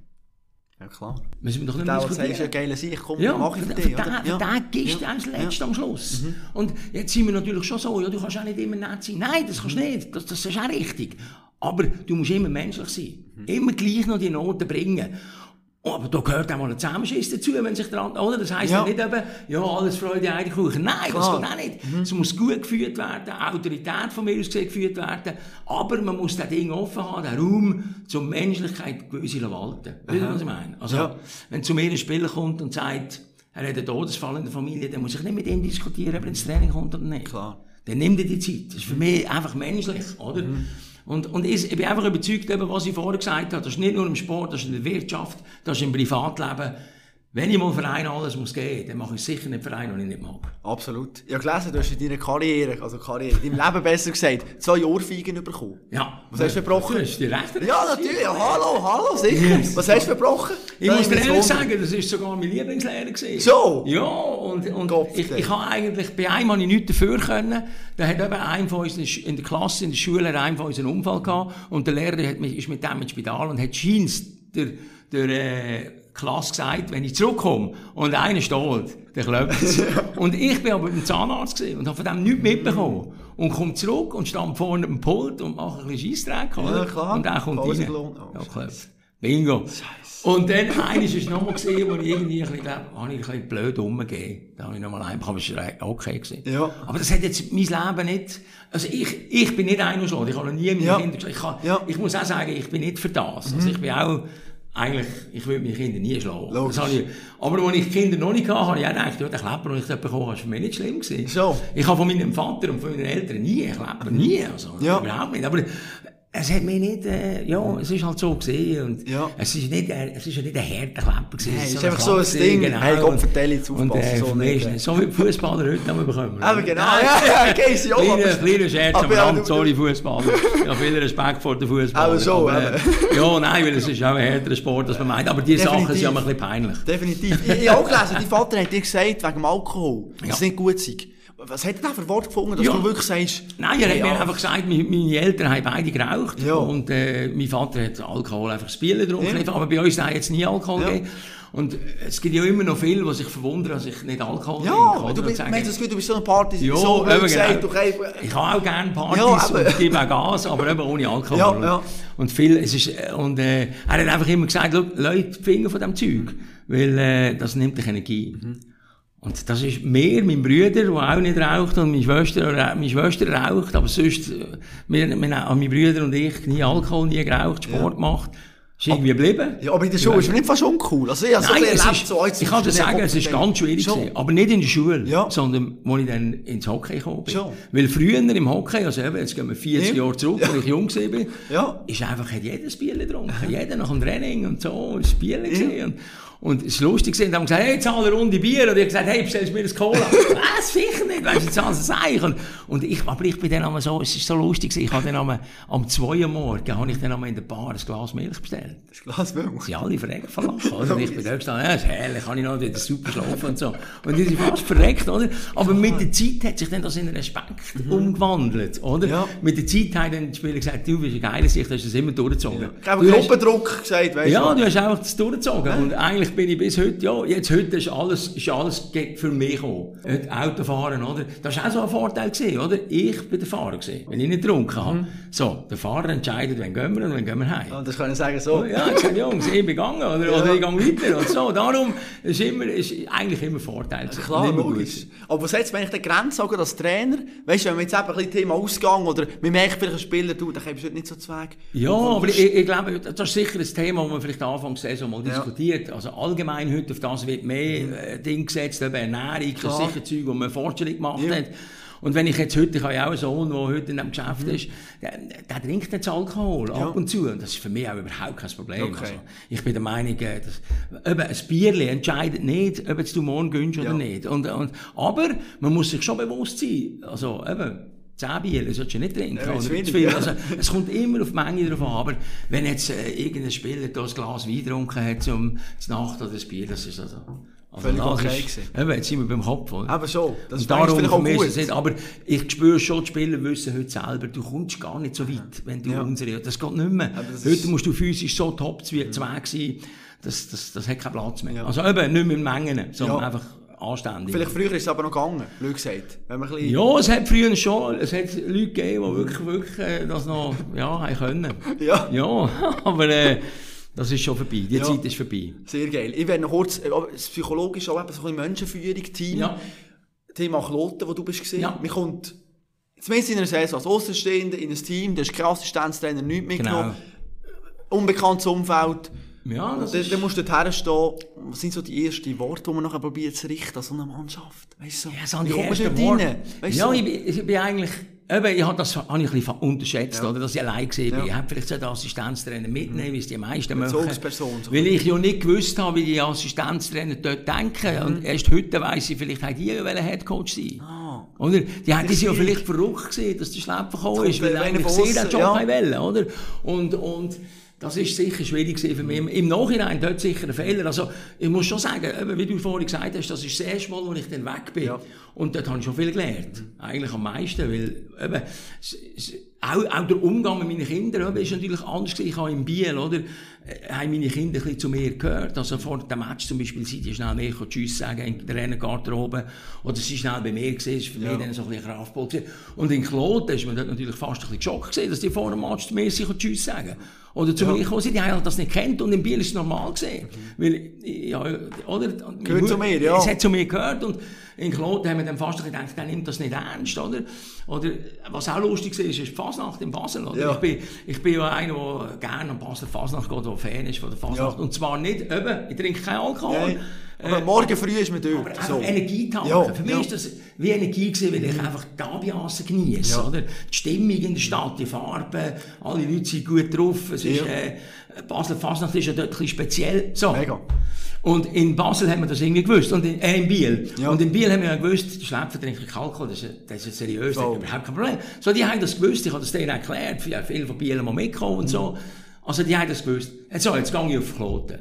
Ja, klar. Müssen wir doch nicht sagt, diskutieren. ist ja geile Sicht, komm, Ja, mach ich für dich, oder? für den gibst du Ja. das Letzte Ja. am Schluss. Und jetzt sind wir natürlich schon so, ja, du kannst auch nicht immer nett sein. Nein, das kannst du nicht. Das, das ist auch richtig. Aber du musst immer menschlich sein. Immer gleich noch die Noten bringen. Aber da gehört auch mal ein Zusammenschiss dazu, wenn sich dran, oder? Das heisst ja. Ja. nicht eben, ja, alles Freude, Eierkuchen. Nein, Klar. das geht auch nicht. Es muss gut geführt werden, Autorität von mir aus gesehen geführt werden, aber man muss das Ding offen haben, den Raum zur Menschlichkeit gewisse walten. Weißt du, was ich meine? Also, Ja. wenn zu mir ein Spieler kommt und sagt, er hat einen Todesfall in der Familie, dann muss ich nicht mit ihm diskutieren, ob er ins Training kommt oder nicht. Klar. Dann nimmt er die Zeit. Das ist für mich einfach menschlich, oder? Und, und ich, ich bin einfach überzeugt, eben, was ich vorher gesagt habe, das ist nicht nur im Sport, das ist in der Wirtschaft, das ist im Privatleben. Wenn ich mal für einen alles muss gehen, dann mache ich sicher nicht für einen, den ich nicht mag. Absolut. Ich habe gelesen, du hast in deiner Karriere, also Karriere, in deinem Leben besser gesagt, zwei Ohrfeigen bekommen. Ja. Was hast du verbrochen? Du hast die Rechte. Ja, natürlich. Ja, hallo, hallo, sicher. Yes. Was hast du verbrochen? Ich Da muss dir ehrlich sagen, das ist sogar mein Lieblingslehrer gewesen. So? Ja, und, und Gott ich, ich habe eigentlich, bei einem habe ich nichts dafür können. Da hat eben einer von uns in der Sch- in der Klasse, in der Schule, einen von uns einen Unfall gehabt. Und der Lehrer hat mich, ist mit dem ins Spital und hat scheins der, der, äh, Klasse gesagt, wenn ich zurückkomme und einer steht, dann klopft <laughs> es. und ich bin aber beim Zahnarzt und habe von dem nichts mitbekommen. Und komme zurück und stand vorne am Pult und mache ein bisschen Scheissdreck, oder? klar. Und er kommt rein. Pausenlohn. Oh, ja, klopft. Bingo. Und dann, eines ist noch mal gesehen, wo ich irgendwie ein bisschen, glaub, habe ich ein bisschen blöd umgegeben. Da habe ich noch mal ein, aber es war okay gewesen. Ja. Aber das hat jetzt mein Leben nicht, also ich, ich bin nicht einer ich habe noch nie meine Ja. Kinder. Ich, kann, Ja. ich muss auch sagen, ich bin nicht für das. Also ich bin auch, eigentlich, ich würde meine Kinder nie schlagen. Logisch. Ich, aber als ich Kinder noch nicht hatte, habe ich auch gedacht, ja, der Klepper, den ich dort bekommen habe, ist für mich nicht schlimm gewesen. So. Ich habe von meinem Vater und von meinen Eltern nie einen Klepper, nie, also Ja. überhaupt nicht. Aber es hat mich nicht, äh, ja, es ist halt so gesehen und Ja. es ist nicht, äh, es ist ja nicht ein harter Klepper gewesen. Nein, es ist ein einfach so ein Ding. gewesen, Hey, Gott, Und- vertell jetzt und, aufpassen, äh, so nicht, äh. so wie die Fußballer heute haben bekommen. Aber genau, ja, ja, okay, auch. Kleiner, Scherz aber am ja, Rand, sorry Fußballer. Ja, viel Respekt vor den Fußballern. Aber so, aber, äh, Ja, nein, weil es ist auch ein härterer Sport, als man meint. Aber diese Sachen sind ja immer ein bisschen peinlich. Definitiv. Ich, ich habe auch gelesen, dein Vater hat dir gesagt, wegen dem Alkohol, dass Ja. es nicht gut sei. Was hat er da für Wort gefunden, dass Ja. du wirklich sagst... Nein, er hat mir ja, einfach gesagt, meine, Eltern haben beide geraucht. Ja. Und äh, mein Vater hat Alkohol einfach spielen getrunken. Ja. Aber bei uns hat es nie Alkohol Ja. gegeben. Und es gibt ja immer noch viele, die sich verwundern, dass ich nicht Alkohol trinke. Ja, du bist, meinst du das Gefühl, du bist so eine Party, Ja, so eben gesagt, genau. du kannst... Ich habe auch gerne Partys Ja, und gebe auch Gas, aber eben ohne Alkohol. Ja, ja. Und viel, es ist, äh, und, äh, er hat einfach immer gesagt, «Schau, Leute, Finger von dem Zeug, weil, äh, das nimmt dich Energie. Mhm. Und das ist mir, mein Bruder, der auch nicht raucht, und meine Schwester, oder, meine Schwester raucht, aber sonst, äh, wir, wir, meine Brüder und ich, nie Alkohol, nie geraucht, Sport gemacht, ist irgendwie geblieben. Ja, aber in der Schule ist es nicht fast uncool. Also ich habe so Nein, es erlebt, ist, so, ich kann dir sagen, es ist ganz schwierig Schon. gewesen. Aber nicht in der Schule, Ja. sondern als ich dann ins Hockey gekommen bin. Schon. Weil früher im Hockey, also eben, jetzt gehen wir 40 Ja. Jahre zurück, als ich jung war, Ja. ist einfach, hat jeder ein Bier getrunken. Jeder nach dem Training und so, ist Bier gesehen. Und, und es ist lustig dann haben gesagt, hey, zahl eine Runde Bier. Und ich gesagt, hey, bestellst du mir ein Cola? <laughs> Was, sicher nicht, weißt du, du das Eich. Und, und ich, aber ich bin dann einmal so, es ist so lustig gewesen, ich habe dann einmal, am 2 Uhr morgen, habe ich dann einmal in der Bar ein Glas Milch bestellt. Das Glas Milch. Sie alle verreckt von Lachen, oder? Und ich bin da gestanden, ja, ist herrlich, kann ich noch wieder super schlafen und so. Und die sind fast verreckt, oder? Aber mit der Zeit hat sich dann das in Respekt umgewandelt, oder? Ja. Mit der Zeit haben dann die Spieler gesagt, du bist eine geile Sicht, du hast das immer durchgezogen. Ich habe Du Gruppendruck gesagt, weißt ja, du. du hast einfach das durchgezogen. Und eigentlich bin ich bis heute, ja, jetzt heute ist alles, ist alles für mich. Heute Autofahren, oder? Das war auch so ein Vorteil gewesen, oder? Ich bin der Fahrer gewesen, wenn ich nicht getrunken habe. So, der Fahrer entscheidet, wann gehen wir und wann gehen wir heim. Ja, das kann ich sagen so. Ja, ich sage, Jungs, ich bin gegangen, oder, oder ich gehe weiter, und so. Darum ist immer, ist eigentlich immer Vorteil gewesen. Klar, Und logisch. gut. Aber was setzt man eigentlich die Grenze auch als Trainer? Weißt du, wenn wir jetzt eben ein bisschen Thema Ausgang oder man merkt vielleicht ein Spieler, du, dann kommst du nicht so zu Weg. Ja, aber ich, ich glaube, das ist sicher ein Thema, das man vielleicht Anfang der Saison mal Ja. diskutiert. Also allgemein heute auf das wird mehr äh, Ding gesetzt, eben Ernährung, das Klar. ist sicher Zeug, wo man Fortschritt gemacht Ja. hat. Und wenn ich jetzt heute, ich habe ja auch einen Sohn, der heute in diesem Geschäft ist, der, der trinkt jetzt Alkohol ab und zu. Und das ist für mich auch überhaupt kein Problem. Okay. Also, ich bin der Meinung, äh, dass, eben, ein Bierli entscheidet nicht, ob jetzt du morgen gönnst oder Ja. nicht. Und, und, aber man muss sich schon bewusst sein, also eben, 10 Bier solltest du nicht trinken. Ja, oder zu viel. ja. Also, es kommt immer auf die Menge drauf an. Aber wenn jetzt äh, irgendein Spieler da ein Glas Wein getrunken hat zum zur Nacht oder das Bier, das ist also... also Völlig das okay ist. Eben, jetzt sind wir beim Kopf. Oder? Aber so, das Und ist darum auch ist gut. es nicht, aber ich spüre schon, die Spieler wissen heute selber, du kommst gar nicht so weit, wenn du Ja. unsere, das geht nicht mehr. Das Heute ist- musst du physisch so top zu Weg sein, das, das, das hat keinen Platz mehr. Ja. Also eben, nicht mit Mengen, sondern Ja. einfach anständig. Vielleicht früher ist es aber noch gegangen, blöd gesagt. Wenn man bisschen... Ja, es hat früher schon, es hat Leute gegeben, die wirklich, wirklich äh, das noch, ja, haben können. Ja. Ja, <laughs> aber äh, das ist schon vorbei. Die Ja. Zeit ist vorbei. Sehr geil. Ich werde noch kurz, äh, psychologisch auch eben so ein Menschenführung, Team. Ja. Thema Kloten, wo du bist gesehen. Ja. Man kommt, zumindest in einer Saison, als Außenstehender in ein Team, da ist kein Assistenztrainer nichts mitgenommen. Unbekanntes Umfeld. Ja, das dann, ist, dann musst du dort herstehen. Was sind so die ersten Worte, die man nachher probiert zu richten an so eine Mannschaft? Weißt du? ja, so Wie die ersten Worte. rein? Weißt ja, du? ich, ich bin eigentlich, eben, ich habe das habe ich ein bisschen unterschätzt, Ja. oder, dass ich allein gesehen bin. Ja. Ich hätte vielleicht so den Assistenztrainer mitnehmen, wie es die meisten machen. Bezugsperson, so. Weil ich ja nicht gewusst habe, wie die Assistenztrainer dort denken. Und erst heute weiss ich, vielleicht die ja Headcoach sein. Ah. Oder? Die haben das ja vielleicht verrückt gesehen, dass der Schlepper gekommen ist, weil einer eigentlich sie den Job ja. wollen, oder? Und, und, das ist sicher schwierig für mich. Im- Nachhinein dort sicher ein Fehler. Also, ich muss schon sagen, wie du vorhin gesagt hast, das ist das erste Mal, als ich dann weg bin. Ja. Und dort habe ich schon viel gelernt. Eigentlich am meisten, weil, eben, auch, auch der Umgang mit meinen Kindern, eben, ist natürlich anders gewesen. Ich habe in Biel, oder, äh, haben meine Kinder ein bisschen zu mir gehört. Also vor dem Match zum Beispiel, sind die schnell mir Tschüss sagen in der Renngarderobe. Oder sie schnell bei mir gesehen, ist für mich dann so ein bisschen Kraftball gewesen. Und in Kloten ist man dort natürlich fast ein bisschen geschockt gewesen, dass die vor dem Match zu mir Tschüss sagen. Oder zu mir gekommen sind, die haben das nicht kennt und in Biel ist es normal gesehen. Weil, ja, oder? Gehört zu mir, ja. Es hat zu mir gehört und in Kloten haben wir dann fast gedacht, der nimmt das nicht ernst, oder? Oder, was auch lustig war, ist, ist die Fasnacht in Basel, oder? Ja. Ich bin, ich bin ja einer, der gerne an Basel Fasnacht geht, der Fan ist von der Fasnacht. Ja. Und zwar nicht, eben, ich trinke keinen Alkohol. Nein. Aber Äh, morgen früh ist man aber dort. einfach So. Energie tanken. Ja, Für mich ja. ist das wie Energie gewesen, weil ich einfach die Ambiance genieße, Ja. oder? Die Stimmung in der Stadt, die Farben, alle Leute sind gut drauf. Es ist, äh, Basel Fasnacht ist ja dort ein bisschen speziell. So. Mega. Und in Basel haben wir das irgendwie gewusst. Und in, äh, in Biel. Ja. Und in Biel haben wir ja gewusst, die Schläpfer trinken Alkohol, das ist, das ist seriös, das Voll. ist überhaupt kein Problem. So, die haben das gewusst, ich habe das denen erklärt, viele von Biel mal mitgekommen und so. Also, die haben das gewusst. So, jetzt gehe ich auf Kloten.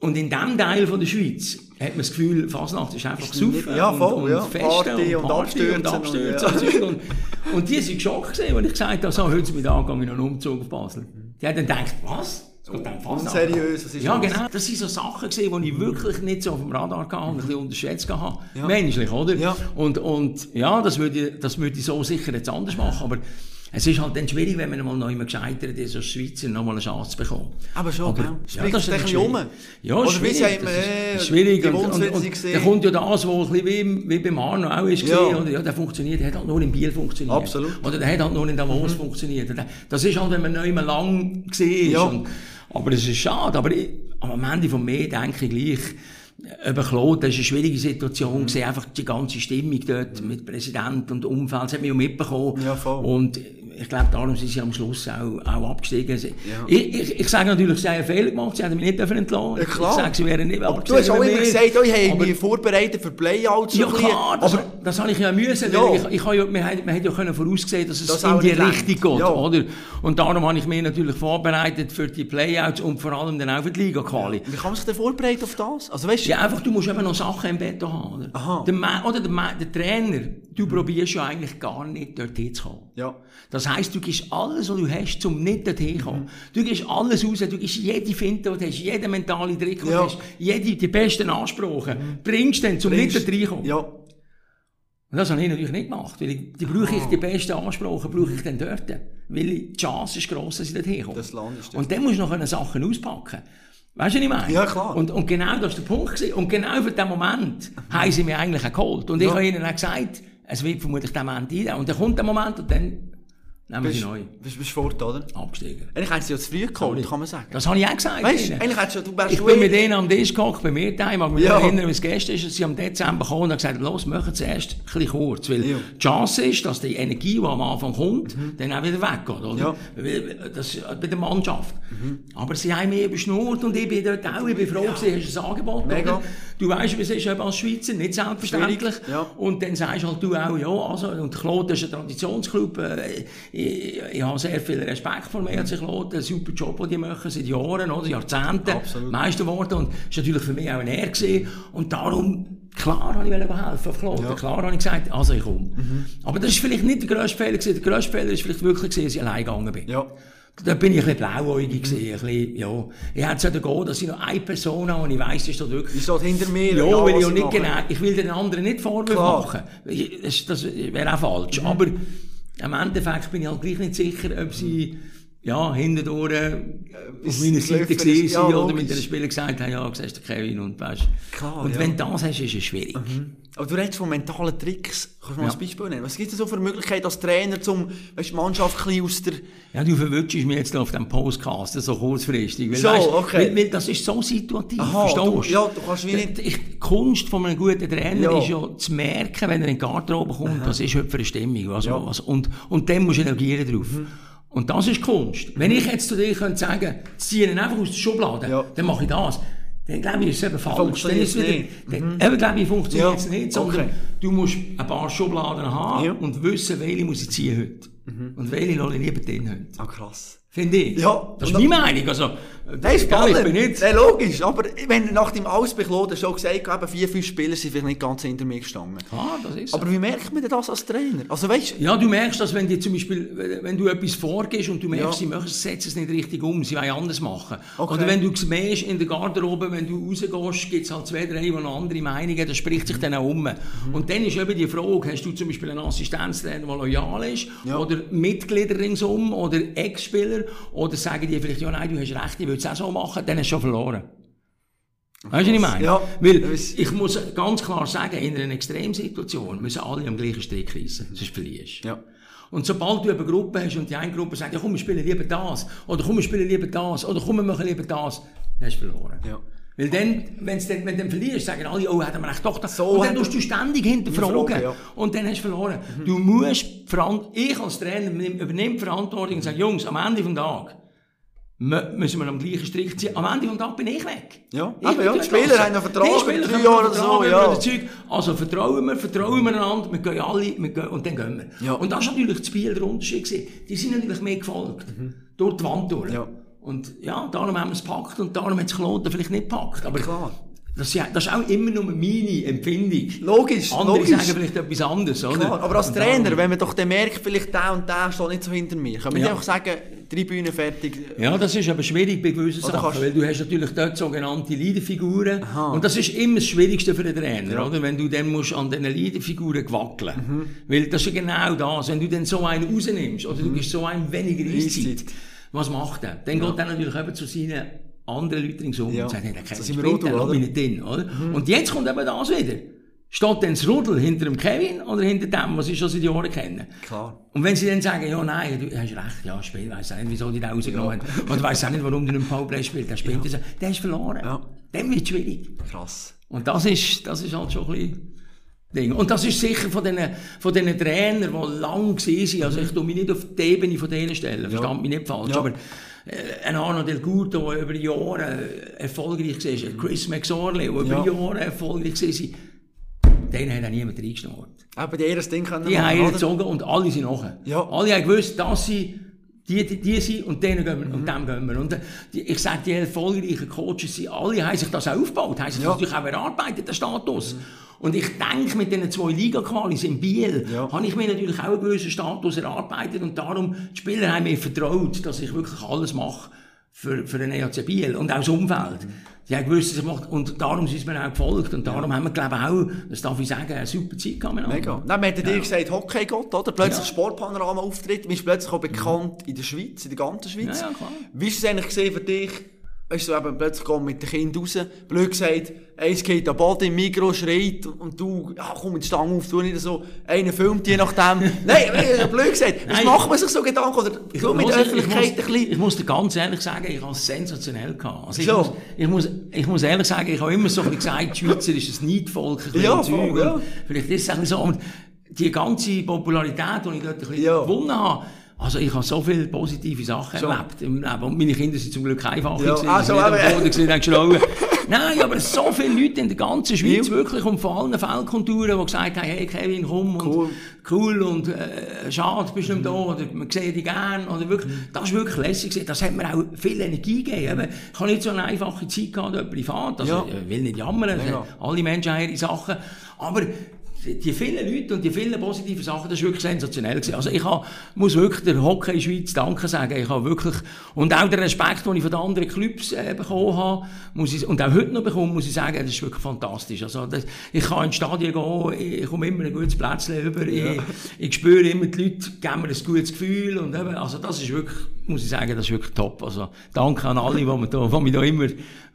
Und in diesem Teil von der Schweiz hat man das Gefühl, Fasnacht ist einfach saufen Ja, und, voll, und ja. Festen Party und, und Party und Abstürzen Abstürzen. und- Und, und, und die sind geschockt gewesen, als ich gesagt habe, so, heute Mittag gehe ich einen Umzug auf Basel. Die haben dann gedacht, was? Unseriös, was ist Ja, genau. Das sind so Sachen gewesen, die ich wirklich nicht so auf dem Radar hatte und ein bisschen unterschätzt hatte. Ja. Menschlich, oder? Ja. Und, und, ja, das würde, ich- das würde ich so sicher jetzt anders machen, aber es ist halt dann schwierig, wenn man mal noch immer gescheitert ist, als Schweizer noch mal eine Chance zu bekommen. Aber schon, gell? Spricht das ein ist bisschen um. Ja, Oder wie schwierig. man, das äh, ist schwierig. Und, und, und, dann kommt ja das, was ein bisschen wie, wie beim Arno auch ist, Ja. oder? Ja, der funktioniert, der hat halt nur in Biel funktioniert. Absolut. Oder der hat halt nur in Davos funktioniert. Und Das ist halt, wenn man nicht mehr lang gesehen ist. Ja. Und, aber es ist schade. Aber ich, am Ende von mir denke ich gleich, über Claude, das war eine schwierige Situation, mhm. einfach die ganze Stimmung dort mit Präsident und Umfeld, das hat mich auch mitbekommen. Ja, voll. Und ich glaube, darum sind sie am Schluss auch, auch abgestiegen. Ja. Ich, ich, ich sage natürlich, sie haben Fehler gemacht, sie hätten mich nicht entlassen. Ja, klar. Ich sage, sie wären nicht Aber du hast auch immer gesagt, oh, ich habe Aber- mich vorbereitet für Playouts. ja klar, das, aber das habe ich ja müssen, Ja. weil ich, ich habe ja, man, können vorausgesehen, dass es Das in die Richtung geht, Ja. oder? Und darum habe ich mich natürlich vorbereitet für die Playouts und vor allem dann auch für die Liga-Quali. wie kann man sich denn vorbereiten auf das? Also weißt du, Ja, einfach, du musst eben noch Sachen im Bett haben, oder? Aha. Der, oder der, der Trainer, du probierst ja eigentlich gar nicht dorthin zu kommen. ja. Das heisst, du gibst alles, was du hast, um nicht dorthin zu Mhm. kommen. Du gibst alles raus, du gibst jede Finte, die du hast, jeden mentale Trick, den Ja. Mhm. du hast, jede, die besten Ansprüche, bringst dann, um nicht dorthin zu kommen. Ja. Und das habe ich natürlich nicht gemacht, weil ich, die brauche ich, die besten Ansprachen brauche ich dann dort. Weil die Chance ist gross, dass ich dort hinkomme. Das Land ist. Und dann musst du noch Sachen auspacken. Weißt du, was ich meine? Ja, klar. Und, und genau das war der Punkt. Gewesen. Und genau für diesen Moment haben sie mich eigentlich geholt. Und ich Ja. habe ihnen auch gesagt, es wird vermutlich der Moment ein. Und dann kommt der Moment und dann nehmen Bist, sie neu. bist, bist oder? Abgestiegen. Eigentlich haben sie ja zu früh geholt, kann man sagen. Das habe ich auch gesagt. Weißt eigentlich hättest du, du wärst Ich bin mit denen am Tisch gehockt, bei mir daheim, mag mich Ja. ja. erinnern, wie es gestern ist, sie am Dezember kommen und haben gesagt, los, machen zuerst ein bisschen kurz, weil Ja. Mhm. die Chance ist, dass die Energie, die am Anfang kommt, dann auch wieder weggeht, oder? Ja. Das bei der Mannschaft. Aber sie haben mich überschnurrt und ich bin dort auch, ich bin froh gewesen, hast du ein Angebot, Mega. oder? Du weißt, wie es ist als Schweizer, nicht selbstverständlich. Ja. Und dann sagst halt du auch, ja, also, und Claude ist ein Traditionsclub, äh, ich, ich habe sehr viel Respekt vor mir, sich Claude, einen super Job, den die machen, seit Jahren, oder, Jahrzehnten, Absolut. Meister geworden, und das war natürlich für mich auch ein gewesen. und darum, klar habe ich helfen auf Ja. klar habe ich gesagt, also ich komme. Aber das ist vielleicht nicht der grösste Fehler gewesen, der grösste Fehler ist vielleicht wirklich gewesen, dass ich allein gegangen bin. Ja. Da bin ich ein bisschen blauäugig gewesen, ein bisschen, ja. Ich hätte es gehen, dass ich noch eine Person habe und ich weiss, das ist wirklich Die steht hinter mir. ja, weil ich sie nicht genau, ich will den anderen nicht Vorwürfe machen. Das, das wäre auch falsch. Aber im Endeffekt bin ich halt gleich nicht sicher, ob sie, ja, hinterdurch äh, auf meiner Seite gewesen ja, oder mit den Spielern gesagt haben, ja, siehst du Kevin und weißt. Klar, Und ja. wenn du das hast, ist es schwierig. Aber du redest von mentalen Tricks. Kannst du mal Ja. ein Beispiel nennen? Was gibt es so für Möglichkeiten als Trainer, um weißt, die Mannschaft ein aus der... Ja, du verwünschst mich jetzt auf dem Postcast, so kurzfristig. Weil, So, weisst, okay. weil, weil das ist so situativ, Aha, verstehst du- ja, du kannst wie nicht- Die, Kunst von einem guten Trainer Ja. ist ja zu merken, wenn er in die Garderobe kommt, was ist heute für eine Stimmung. Was, Ja. Mhm. was, und, und dann musst du reagieren drauf. Und das ist Kunst. Wenn ich jetzt zu dir könnte sagen, zieh ihn einfach aus der Schublade, Ja. dann mache ich das. Dann glaube ich, ist eben falsch. Dann ist wieder, dann, eben glaube ich, funktioniert Ja, es nicht, sondern okay. du musst ein paar Schubladen haben Ja. Mhm. und wissen, welche muss ich ziehen heute. Und welche lasse ich lieber drin heute. Ah, krass. Finde ich. Ja, Das ist meine Meinung. Also, Nein, gell, spannend. bin nicht. Nein, logisch. Aber wenn nach dem Ausbekloden schon gesagt habe, vier, fünf Spieler sind vielleicht nicht ganz hinter mir gestanden. Ah, das ist so. Aber wie merkt man das als Trainer? Also weißt Ja, du merkst das, wenn dir zum Beispiel, wenn du etwas vorgehst und du merkst, Ja. sie machen es, setzen es nicht richtig um, sie wollen anders machen. Okay. Oder wenn du merkst, in der Garderobe, wenn du rausgehst, gibt es halt zwei, drei, die eine andere Meinung haben, das spricht sich dann auch um. Mhm. Und dann ist eben die Frage, hast du zum Beispiel einen Assistenztrainer, der loyal ist, Ja. oder Mitglieder ringsum, oder Ex-Spieler, Spieler, oder sagen die vielleicht, ja nein, du hast recht, ich will es auch so machen, dann hast du schon verloren. Weißt du, was ich meine? Ja. Weil ich muss ganz klar sagen, in einer Extremsituation müssen alle am gleichen Strick reissen, sonst verlierst. Ja. Und sobald du eine Gruppe hast und die eine Gruppe sagt, ja komm, wir spielen lieber das, oder komm, wir spielen lieber das, oder komm, wir machen lieber das, dann hast du verloren. Ja. Weil dann, wenn's dann, wenn du dann verlierst, sagen alle, oh, hätten wir echt doch das. So und dann tust du ständig hinterfragen. Ja. Und dann hast du verloren. Du musst, ich als Trainer übernehme Verantwortung und sage, Jungs, am Ende des Tages mü- müssen wir am gleichen Strick ziehen. Am Ende des Tages bin ich weg. Ja, Ich eben, bin ja, die. Spieler haben einen Vertrag, Die Spieler drei haben Jahre oder so, ja. über. Also vertrauen wir, vertrauen wir einander, wir gehen alle, wir gehen, und dann gehen wir. Ja. Und das war natürlich das Spiel der Unterschied. Gewesen. Die sind natürlich mehr gefolgt. Durch die Wand durch. Mhm. Ja. Und ja, darum haben wir es gepackt und darum hat es Kloten vielleicht nicht gepackt. Aber Klar. das, ist- das ist auch immer nur meine Empfindung. Logisch, Andere logisch. sagen vielleicht etwas anderes, oder? Klar, aber als Und Trainer, wenn man doch merkt, vielleicht der und der steht nicht so hinter mir, kann man Ja. einfach sagen, Tribüne fertig. Ja, das ist aber schwierig bei gewissen Oder Sachen, weil du hast natürlich dort sogenannte Leaderfiguren Aha. und das ist immer das Schwierigste für den Trainer, Ja. oder? Wenn du dann musst an diesen Leaderfiguren wackeln. Mhm. Weil das ist genau das, wenn du dann so einen rausnimmst oder du gibst so einem weniger Eiszeit, Mhm. Eiszeit. Was macht er? Dann geht er natürlich eben zu seinen anderen Leuten ringsum Ja. und sagt, hey, der spinnt, auch, der oder? Mhm. mich nicht drin, oder? Und jetzt kommt eben das wieder. Steht dann das Rudel hinter dem Kevin oder hinter dem, was ich schon seit Jahren kenne? Klar. Und wenn sie dann sagen, ja, nein, du hast recht, ja, Spiel, weiss auch nicht, wieso die da rausgenommen haben. <laughs> Und weiss auch nicht, warum du einen Powerplay spielst. Der spielt das, der ist verloren. Ja. Dann wird schwierig. Krass. Und das ist, das ist halt schon ein bisschen Ding. Und das ist sicher von diesen, von diesen Trainern, die lang waren, also ich tue mich nicht auf die Ebene von denen stellen, verstand mich nicht falsch, Ja. aber äh, ein Arno Del Guto, der über Jahre erfolgreich war, Chris McSorley, der Ja. über Jahre erfolgreich war, den hat auch niemand reingeschnurrt. Aber die erste Ding können Die haben ihn gezogen und alle sind nachher. Ja. Alle haben gewusst, dass sie die, die, die sind und denen gehen wir und dem gehen wir. Und äh, die, ich sage, die erfolgreichen Coaches, sind, alle haben sich das auch aufgebaut, haben sich Ja. natürlich auch erarbeitet, den Status. Und ich denke, mit diesen zwei Liga-Qualis in Biel, Ja. habe ich mir natürlich auch einen gewissen Status erarbeitet und darum, die Spieler haben mir vertraut, dass ich wirklich alles mache für, für den EAC Biel und auch das Umfeld. Die haben gewusst, dass ich mache, und darum sind mir auch gefolgt und darum haben wir, glaube ich, auch, das darf ich sagen, eine super Zeit gehabt. Mega. Dann hat er dir gesagt, Hockey-Gott, oder? Plötzlich Ja. Sportpanorama auftritt, bist plötzlich auch bekannt in der Schweiz, in der ganzen Schweiz. Ja, ja, klar. Wie ist es eigentlich gesehen für dich? Weißt du, eben plötzlich kommen mit den Kindern raus, blöd gesagt, eins geht am Boden, im Mikro schreit und du, ja komm mit Stange auf, tu nicht so, einer filmt je nachdem. <laughs> Nein, äh, blöd gesagt, was macht man sich so Gedanken? Oder du mit muss- Öffentlichkeit ich ein muss, bisschen... ich muss dir ganz ehrlich sagen, ich habe es sensationell gehabt. Also ich, So. muss, ich, muss, ich muss ehrlich sagen, ich habe immer so ein bisschen gesagt, die Schweizer ist ein Neidvolk, ein Ja, Zeug. ja. Vielleicht ist es auch so. Und die ganze Popularität, die ich dort ein bisschen Ja. gewonnen habe, also ich habe so viele positive Sachen So. erlebt im Leben. Und meine Kinder sind zum Glück einfacher Ja, ah, so, aber-. Nein, aber so viele Leute in der ganzen Schweiz, Ja. wirklich, und von allen Feldkonturen, die gesagt haben, hey Kevin, komm, und Cool. cool und äh, schade, bist du nicht da, oder wir sehen dich gern, oder wirklich, das ist wirklich lässig. Das hat mir auch viel Energie gegeben. Eben, Ich habe nicht so eine einfache Zeit gehabt, privat, also Ja. ich will nicht jammern, Ja. alle Menschen haben ihre Sachen, aber die vielen Leute und die vielen positiven Sachen, das ist wirklich sensationell gewesen. Also ich habe, muss wirklich der Hockey in Schweiz Danke sagen. Ich habe wirklich, und auch der Respekt, den ich von den anderen Clubs äh, bekommen habe, muss ich, und auch heute noch bekommen, muss ich sagen, das ist wirklich fantastisch. Also das, ich kann ins Stadion gehen, ich komme immer ein gutes Plätzchen über, ich, ich spüre immer, die Leute geben mir ein gutes Gefühl und eben, also das ist wirklich, muss ich sagen, das ist wirklich top. Also danke an alle, die, mir da, die mich da immer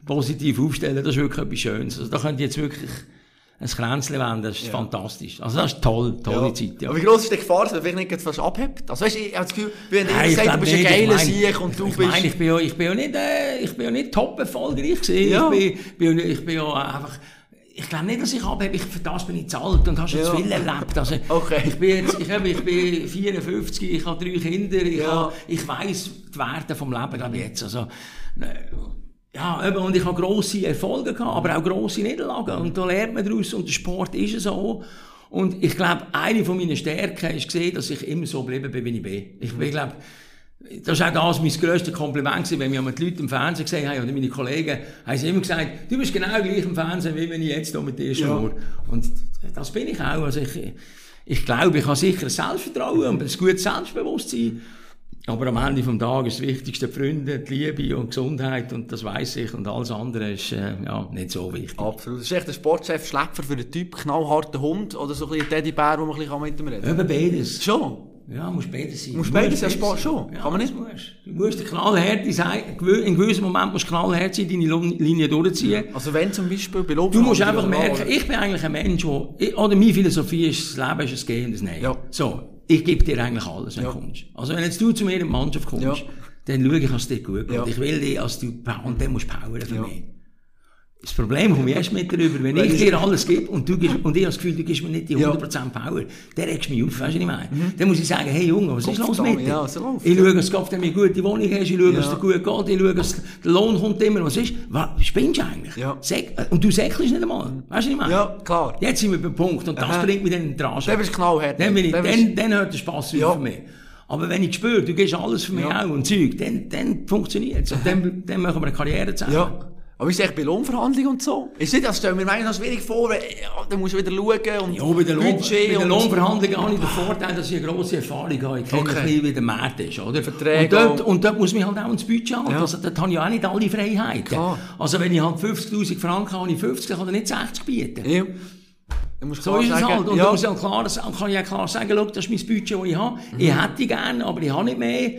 positiv aufstellen, das ist wirklich etwas Schönes. Also da könnt ihr jetzt wirklich ein Kränzchen wenden, das ist fantastisch. Also das ist toll, tolle Zeit. Ja. Aber wie groß ist die Gefahr, dass er vielleicht nicht fast abhebt? Also weißt ich habe das Gefühl, wenn dir sagt, du bist ein nicht. Ich geiler mein- Sieg und du ich bist... meine, ich bin ja, ich bin ja nicht, äh, ich bin ja nicht top erfolgreich gewesen. Ja. Ich bin, bin, ja- ich bin ja einfach, ich glaube nicht, dass ich abhebe, ich, für das bin ich zu alt und habe schon Ja. zu viel erlebt. Also, Okay. ich bin jetzt, ich, ich bin 54, ich habe drei Kinder, ich, Ja. habe, ich weiss die Werte vom Leben, glaube ich jetzt. Also, ne, ja, eben, und ich habe grosse Erfolge gehabt, aber auch grosse Niederlagen. Und da lernt man daraus, und der Sport ist so. Und ich glaube, eine von meinen Stärken ist gesehen, dass ich immer so geblieben bin, wie ich bin. Ich bin, glaube, das war auch das mein grösstes Kompliment, gewesen, wenn einmal die Leute im Fernsehen gesehen haben, oder meine Kollegen, haben sie immer gesagt, du bist genau gleich im Fernsehen, wie wenn ich jetzt hier mit dir schnurre. Und das bin ich auch. Also ich, ich glaube, ich habe sicher ein Selbstvertrauen und ein gutes Selbstbewusstsein. Aber am Ende des Tages ist das Wichtigste die Freunde, die Liebe und Gesundheit und das weiß ich und alles andere ist äh, ja, nicht so wichtig. Absolut. Das ist echt ein Sportchef Schlepper für den Typ, knallharter Hund oder so ein Teddybär, wo man ein bisschen mit ihm reden kann. Eben beides. Schon? Ja, musst beides sein. Musst Du beides, ja, beides Sport sein. schon. Kann man nicht? Musst. Du musst der knallhart sein. In gewissem Moment musst du knallhart sein, deine Linie durchziehen. Also wenn zum Beispiel bei Du musst einfach merken, ich bin eigentlich ein Mensch, wo, ich- oder meine Philosophie ist, das Leben ist ein Gehen und ein Nein. Ja. So, ich gebe dir eigentlich alles, wenn Ja. du kommst. Also wenn jetzt du zu mir in die Mannschaft kommst, Ja. dann schaue ich, dass es dir gut geht. Ich will dich, als du, und dann musst du powern für mich. Das Problem komme ich erst mit darüber, wenn ich dir alles gebe und du gibst, und ich habe das Gefühl, du gibst mir nicht die Ja. 100% Power, dann regst du mich auf, weißt du, was ich meine? Dann muss ich sagen, hey Junge, was ist los mit dir? ja, so ich ja. schaue, dass du eine gute Wohnung hast, ich schaue, dass Ja. es dir gut geht, ich schaue, dass der Lohn kommt immer, was ist? Was spinnst du eigentlich? Ja. Säck- Und du säckelst nicht einmal, weißt du, was ich meine? Ja, klar. Jetzt sind wir beim Punkt und das bringt mich dann in die Rage. Dann bist knallhart. Dann, bin ich, Dann dann, hört der Spass auf Ja. für mich. Aber wenn ich spüre, du gehst alles für mich Ja. auch und Zeug, dann, dann funktioniert es. Und dann, dann machen wir eine Karriere zusammen. Ja. Aber ist echt bei Lohnverhandlungen und so? Ist nicht, das stellen wir noch schwierig vor, ja, dann musst du wieder schauen und Ja, bei den, Lohn, Budget bei Lohnverhandlungen habe ich den Vorteil, dass ich eine grosse Erfahrung habe. Ich kenne Okay. ein bisschen, wie der Markt ist, oder? Verträge und, dort, und dort muss man halt auch ans Budget halten. Ja. Also, dort habe ich auch nicht alle Freiheiten. Klar. Also, wenn ich halt 50'000 Franken habe, habe ich 50, dann kann ich nicht 60 bieten. Ja. So ist es sagen, halt. Und ja. da muss ich klar, das kann ich auch klar sagen, schau, das ist mein Budget, das ich habe. Ich hätte gerne, aber ich habe nicht mehr.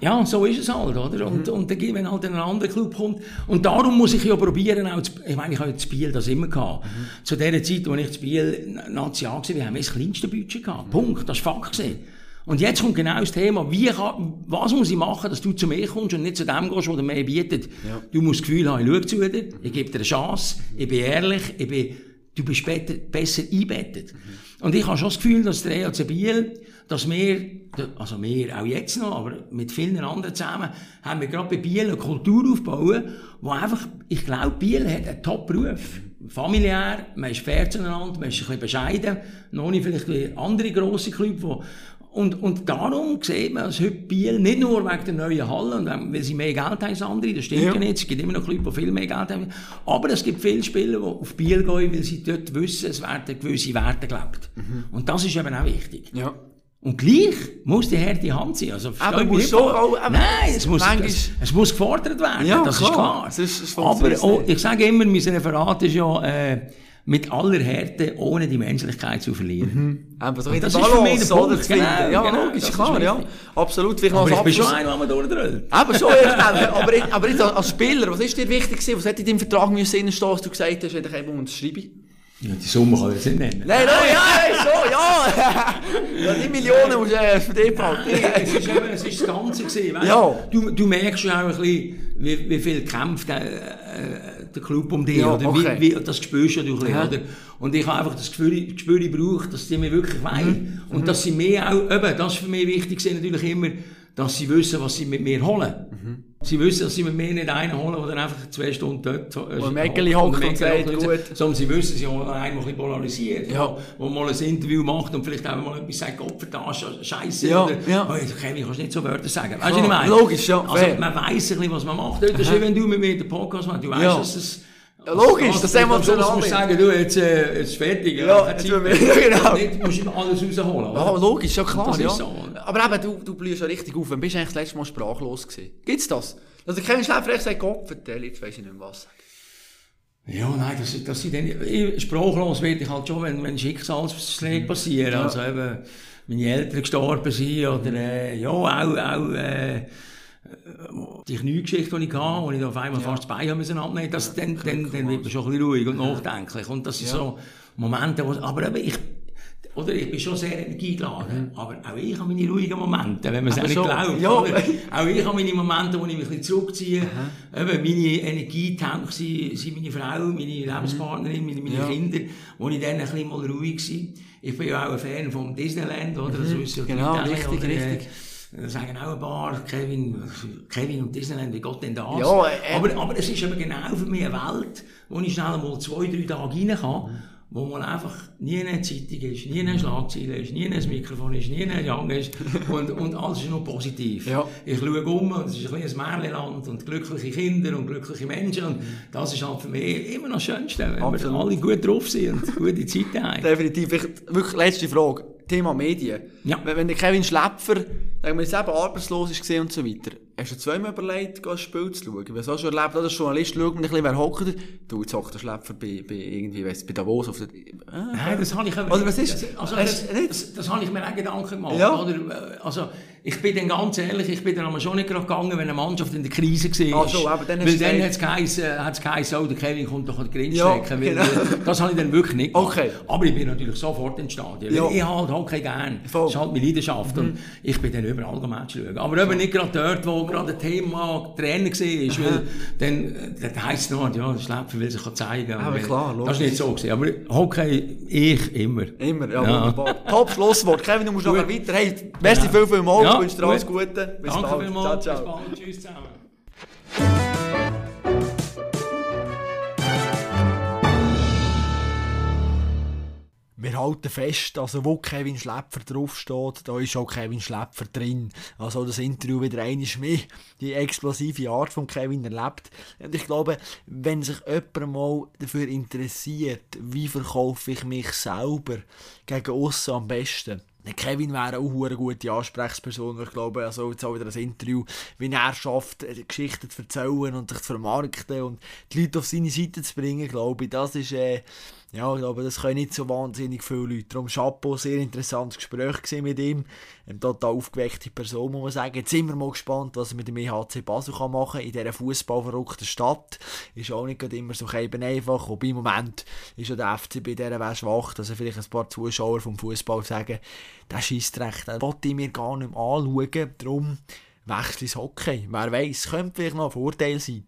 Ja, so ist es halt, oder? Und, und dann, wenn halt ein anderer Club kommt. Und darum muss ich ja probieren, auch zu, ich meine, ich habe ja zu Biel das immer gehabt. Zu der Zeit, als ich zu Biel Nazi war, wir haben das kleinste Budget gehabt. Punkt. Das war Fakt gewesen. Und jetzt kommt genau das Thema, wie kann, was muss ich machen, dass du zu mir kommst und nicht zu dem gehst, der mehr bietet. Du musst das Gefühl haben, ich schaue zu dir, ich gebe dir eine Chance, ich bin ehrlich, ich bin, du bist besser, besser einbettet. Und ich habe schon das Gefühl, dass der EAC Biel, dass wir, also wir auch jetzt noch, aber mit vielen anderen zusammen, haben wir gerade bei Biel eine Kultur aufbauen, wo einfach, ich glaube, Biel hat einen Top-Beruf. Familiär, man ist fair zueinander, man ist ein bisschen bescheiden, noch nicht vielleicht wie andere grosse Clubs, wo und, und darum sieht man, dass heute Biel nicht nur wegen der neuen Halle, und weil sie mehr Geld haben als andere, das stimmt ja. Ja. nicht, es gibt immer noch Clubs, die viel mehr Geld haben, aber es gibt viele Spieler, die auf Biel gehen, weil sie dort wissen, es werden gewisse Werte gelebt. Und das ist eben auch wichtig. Ja. Und gleich muss die harte Hand sein. Also, Aber muss so auch- aber Nein, es muss, es, es muss gefordert werden. Ja, das klar. ist klar. Sonst- sonst aber funktioniert's auch, nicht. ich sage immer, mein Referat ist ja äh, mit aller Härte, ohne die Menschlichkeit zu verlieren. Aber so Und in der das ist für mich der? Punkt, genau, ja, genau, logisch, klar, ja. Absolut. Vielleicht Aber ich bin schon einer, der. Eben schon, ja, schnell. <laughs> aber, ich- aber jetzt als Spieler, was ist dir wichtig gewesen? Was hätte in deinem Vertrag müssen drinstehen, dass du gesagt hast, wenn ich eben unterschreibe? Ja, die Summe kann ich jetzt nicht nennen. Nein, nein, ja, nein, so, ja. <laughs> ja, die Millionen musst du äh, für dich behalten. es ist eben, es ist das Ganze gewesen, weißt? Ja. Du, du merkst ja auch ein bisschen, wie, wie viel kämpft der, äh, der Club um dich, Ja, oder? okay. Wie, wie, das spürst du ja ein bisschen, Ja. oder? Und ich habe einfach das das Gespür braucht, dass die mir wirklich wollen. Mhm. Und dass sie mir auch, eben, das ist für mich wichtig natürlich immer, dass sie wissen, was sie mit mir holen. Mhm. Sie wissen, dass sie mir nicht einen holen, der dann einfach zwei Stunden dort äh, Wo im Eckeli hockt und sagt, gut. Sondern sie wissen, sie holen einen, der ein bisschen polarisiert. Ja. Wo mal ein Interview macht und vielleicht auch mal etwas sagt, Gott verdammt, Scheiße. Ja, oder, ja. Oh, Kevin, kannst nicht so Wörter sagen. Weißt du, Klar, was ich meine? logisch, ja, Also, fair. man weiss ein bisschen, was man macht. Das ist wenn du mit mir den Podcast machst. Du weißt, Ja. dass es... Ja, logisch, das Schluss musst du ist. sagen, du, jetzt, äh, jetzt fertig. Ja, jetzt wir- mehr. genau. Nicht, musst du alles rausholen. Ja, logisch, ja klar, Das ja. so. Aber eben, du, du blühst ja richtig auf. Wann bist du eigentlich das letzte Mal sprachlos gewesen? Gibt's das? Also Kevin Schläfer echt sagt, Gott, vertell, jetzt weiss ich nicht mehr was. Ja, nein, das, das sind dann, ich, sprachlos werde ich halt schon, wenn, wenn Schicksalsschläge passieren. Ja. Also eben, meine Eltern gestorben sind oder, äh, ja, auch, auch, äh, die Kniegeschichte, die ich hatte, wo ich auf einmal fast das Bein müssen abnehmen, das, dann, dann, dann wird man schon ein bisschen ruhig und nachdenklich. Und das sind so Momente, wo, aber ich, oder ich bin schon sehr energiegeladen, aber auch ich habe meine ruhigen Momente, wenn man es auch nicht so, glaubt. ja. Auch ich habe meine Momente, wo ich mich ein bisschen zurückziehe. Eben, meine Energietank sind, sind meine Frau, meine Lebenspartnerin, meine, meine Ja. Kinder, wo ich dann ein bisschen mal ruhig war. Ich bin ja auch ein Fan vom Disneyland, oder? Das wissen ja die Genau, richtig, oder, äh, richtig. Sagen auch ein paar, Kevin, Kevin und Disneyland, wie geht denn das? Ja, äh, aber, aber es ist eben genau für mich eine Welt, wo ich schnell mal zwei, drei Tage rein kann, wo man einfach nie eine Zeitung ist, nie eine Schlagzeile ist, nie ein Mikrofon ist, nie ein Young ist <laughs> und, und alles ist nur positiv. Ja. Ich schaue um und es ist ein kleines Märchenland und glückliche Kinder und glückliche Menschen und das ist halt für mich immer noch das Schönste, wenn Absolut. wir alle gut drauf sind und gute Zeiten haben. Definitiv. Vielleicht, wirklich letzte Frage. Thema Medien. Ja. Wenn, wenn der Kevin Schläpfer, sagen wir jetzt eben arbeitslos ist und so weiter, Hast du zweimal überlegt, ein Spiel zu schauen? Weil so schon erlebt, als Journalist schaut man ein bisschen, wer hockt. Du, jetzt hockt der Schlepper bei, bei irgendwie, weiss, bei Davos auf der... Ah, Nein, das habe ich... Oder was ist? Das, also, das, das, das, habe ich mir auch Gedanken gemacht. Ja. Oder, also, ich bin dann ganz ehrlich, ich bin dann aber schon nicht gerade gegangen, wenn eine Mannschaft in der Krise war. Ach so, aber dann Weil dann hat es geheißen, hat's geheißen, oh, der Kevin kommt doch an die Grenze Ja, stecken. Genau. äh, <laughs> Das habe ich dann wirklich nicht gemacht. Okay. Aber ich bin natürlich sofort ins Stadion. Ja. Ich habe halt Hockey gern. Voll. Das ist halt meine Leidenschaft. Und ich bin dann überall am Match schauen. Aber eben nicht gerade dort, wo gerade ein Thema Trainer war. Weil dann, äh, dann heisst es noch, ja, der Schlepper will sich zeigen. Und Aber klar, Das ist nicht so gewesen. Aber Hockey, ich immer. Immer, ja, Ja. wunderbar. Top Schlusswort. Kevin, du musst nachher weiter. Hey, merci Ja. viel, viel mal. Ja, ich wünsche dir alles gut. Gute. Bis Danke bald. vielmals. Ciao, Bis ciao. bald. Tschüss zusammen. Wir halten fest, also wo Kevin Schläpfer draufsteht, da ist auch Kevin Schläpfer drin. Also das Interview wieder einmal mehr die explosive Art von Kevin erlebt. Und ich glaube, wenn sich jemand mal dafür interessiert, wie verkaufe ich mich selber gegen aussen am besten, Kevin wäre auch eine gute Ansprechperson. Ich glaube, also jetzt auch wieder ein Interview, wie er schafft, Geschichten zu erzählen und sich zu vermarkten und die Leute auf seine Seite zu bringen, glaube ich, das ist, äh, ja, ich glaube, das können nicht so wahnsinnig viele Leute. Darum Chapeau, sehr interessantes Gespräch mit ihm. Eine total aufgeweckte Person, muss man sagen. Jetzt sind wir mal gespannt, was er mit dem EHC Basel kann machen kann in dieser fußballverrückten Stadt. Ist auch nicht immer so eben einfach. Wobei im Moment ist ja der FCB dieser Wäsche schwach, dass er vielleicht ein paar Zuschauer vom Fußball sagen, schießt recht, den wollte ich mir gar nicht anschauen. Darum wechsle ins Hockey. Wer weiß, könnte vielleicht noch ein Vorteil sein.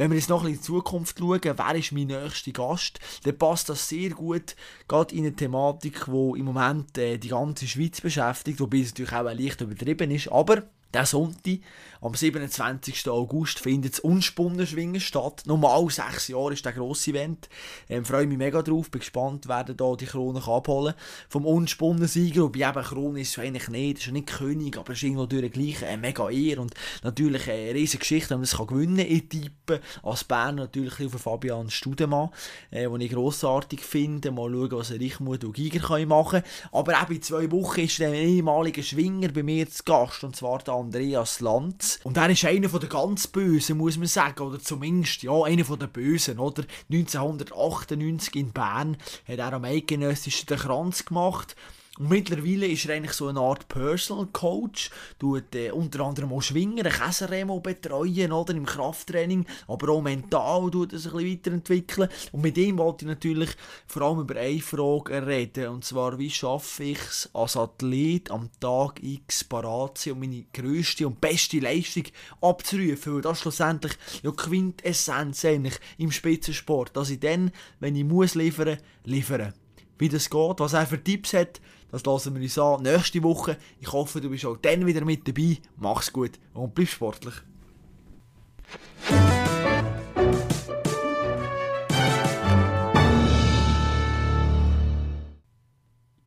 Wenn wir jetzt noch ein bisschen in die Zukunft schauen, wer ist mein nächster Gast, dann passt das sehr gut, gerade in eine Thematik, die im Moment äh, die ganze Schweiz beschäftigt, wobei es natürlich auch leicht übertrieben ist, aber der Sonntag, am 27. August, findet das Unspunnenschwingen statt. Normal sechs Jahre ist der grosse Event. Ähm, freue mich mega drauf, bin gespannt, wer da die Krone kann abholen Vom Unspunnensieger, wobei eben Krone ist es eigentlich nicht, ist ja nicht König, aber ist irgendwo durch gleich eine mega Ehre und natürlich eine riesige Geschichte, wenn man kann gewinnen kann. Ich tippe als Bern natürlich auf Fabian Studemann, äh, den ich grossartig finde. Mal schauen, was der Reichmut und Giger machen Aber eben in zwei Wochen ist der ehemalige Schwinger bei mir zu Gast, und zwar der Andreas Lanz. Und er ist einer der ganz Bösen, muss man sagen, oder zumindest, ja, einer der Bösen, oder? 1998 in Bern hat er am Eidgenössischen den Kranz gemacht. Mittlerweile ist er eigentlich so eine Art Personal Coach, tut äh, unter anderem auch Schwinger, Käseremo betreuen, oder, im Krafttraining, aber auch mental tut er sich ein bisschen weiterentwickeln. Und mit ihm wollte ich natürlich vor allem über eine Frage reden, und zwar, wie schaffe ich es als Athlet am Tag X parat zu sein, um meine grösste und beste Leistung abzurufen, weil das schlussendlich ja Quintessenz eigentlich im Spitzensport, dass ich dann, wenn ich muss liefern, liefere. Wie das geht, was er für Tipps hat, das lassen wir uns an nächste Woche. Ich hoffe, du bist auch dann wieder mit dabei. Mach's gut und bleib sportlich.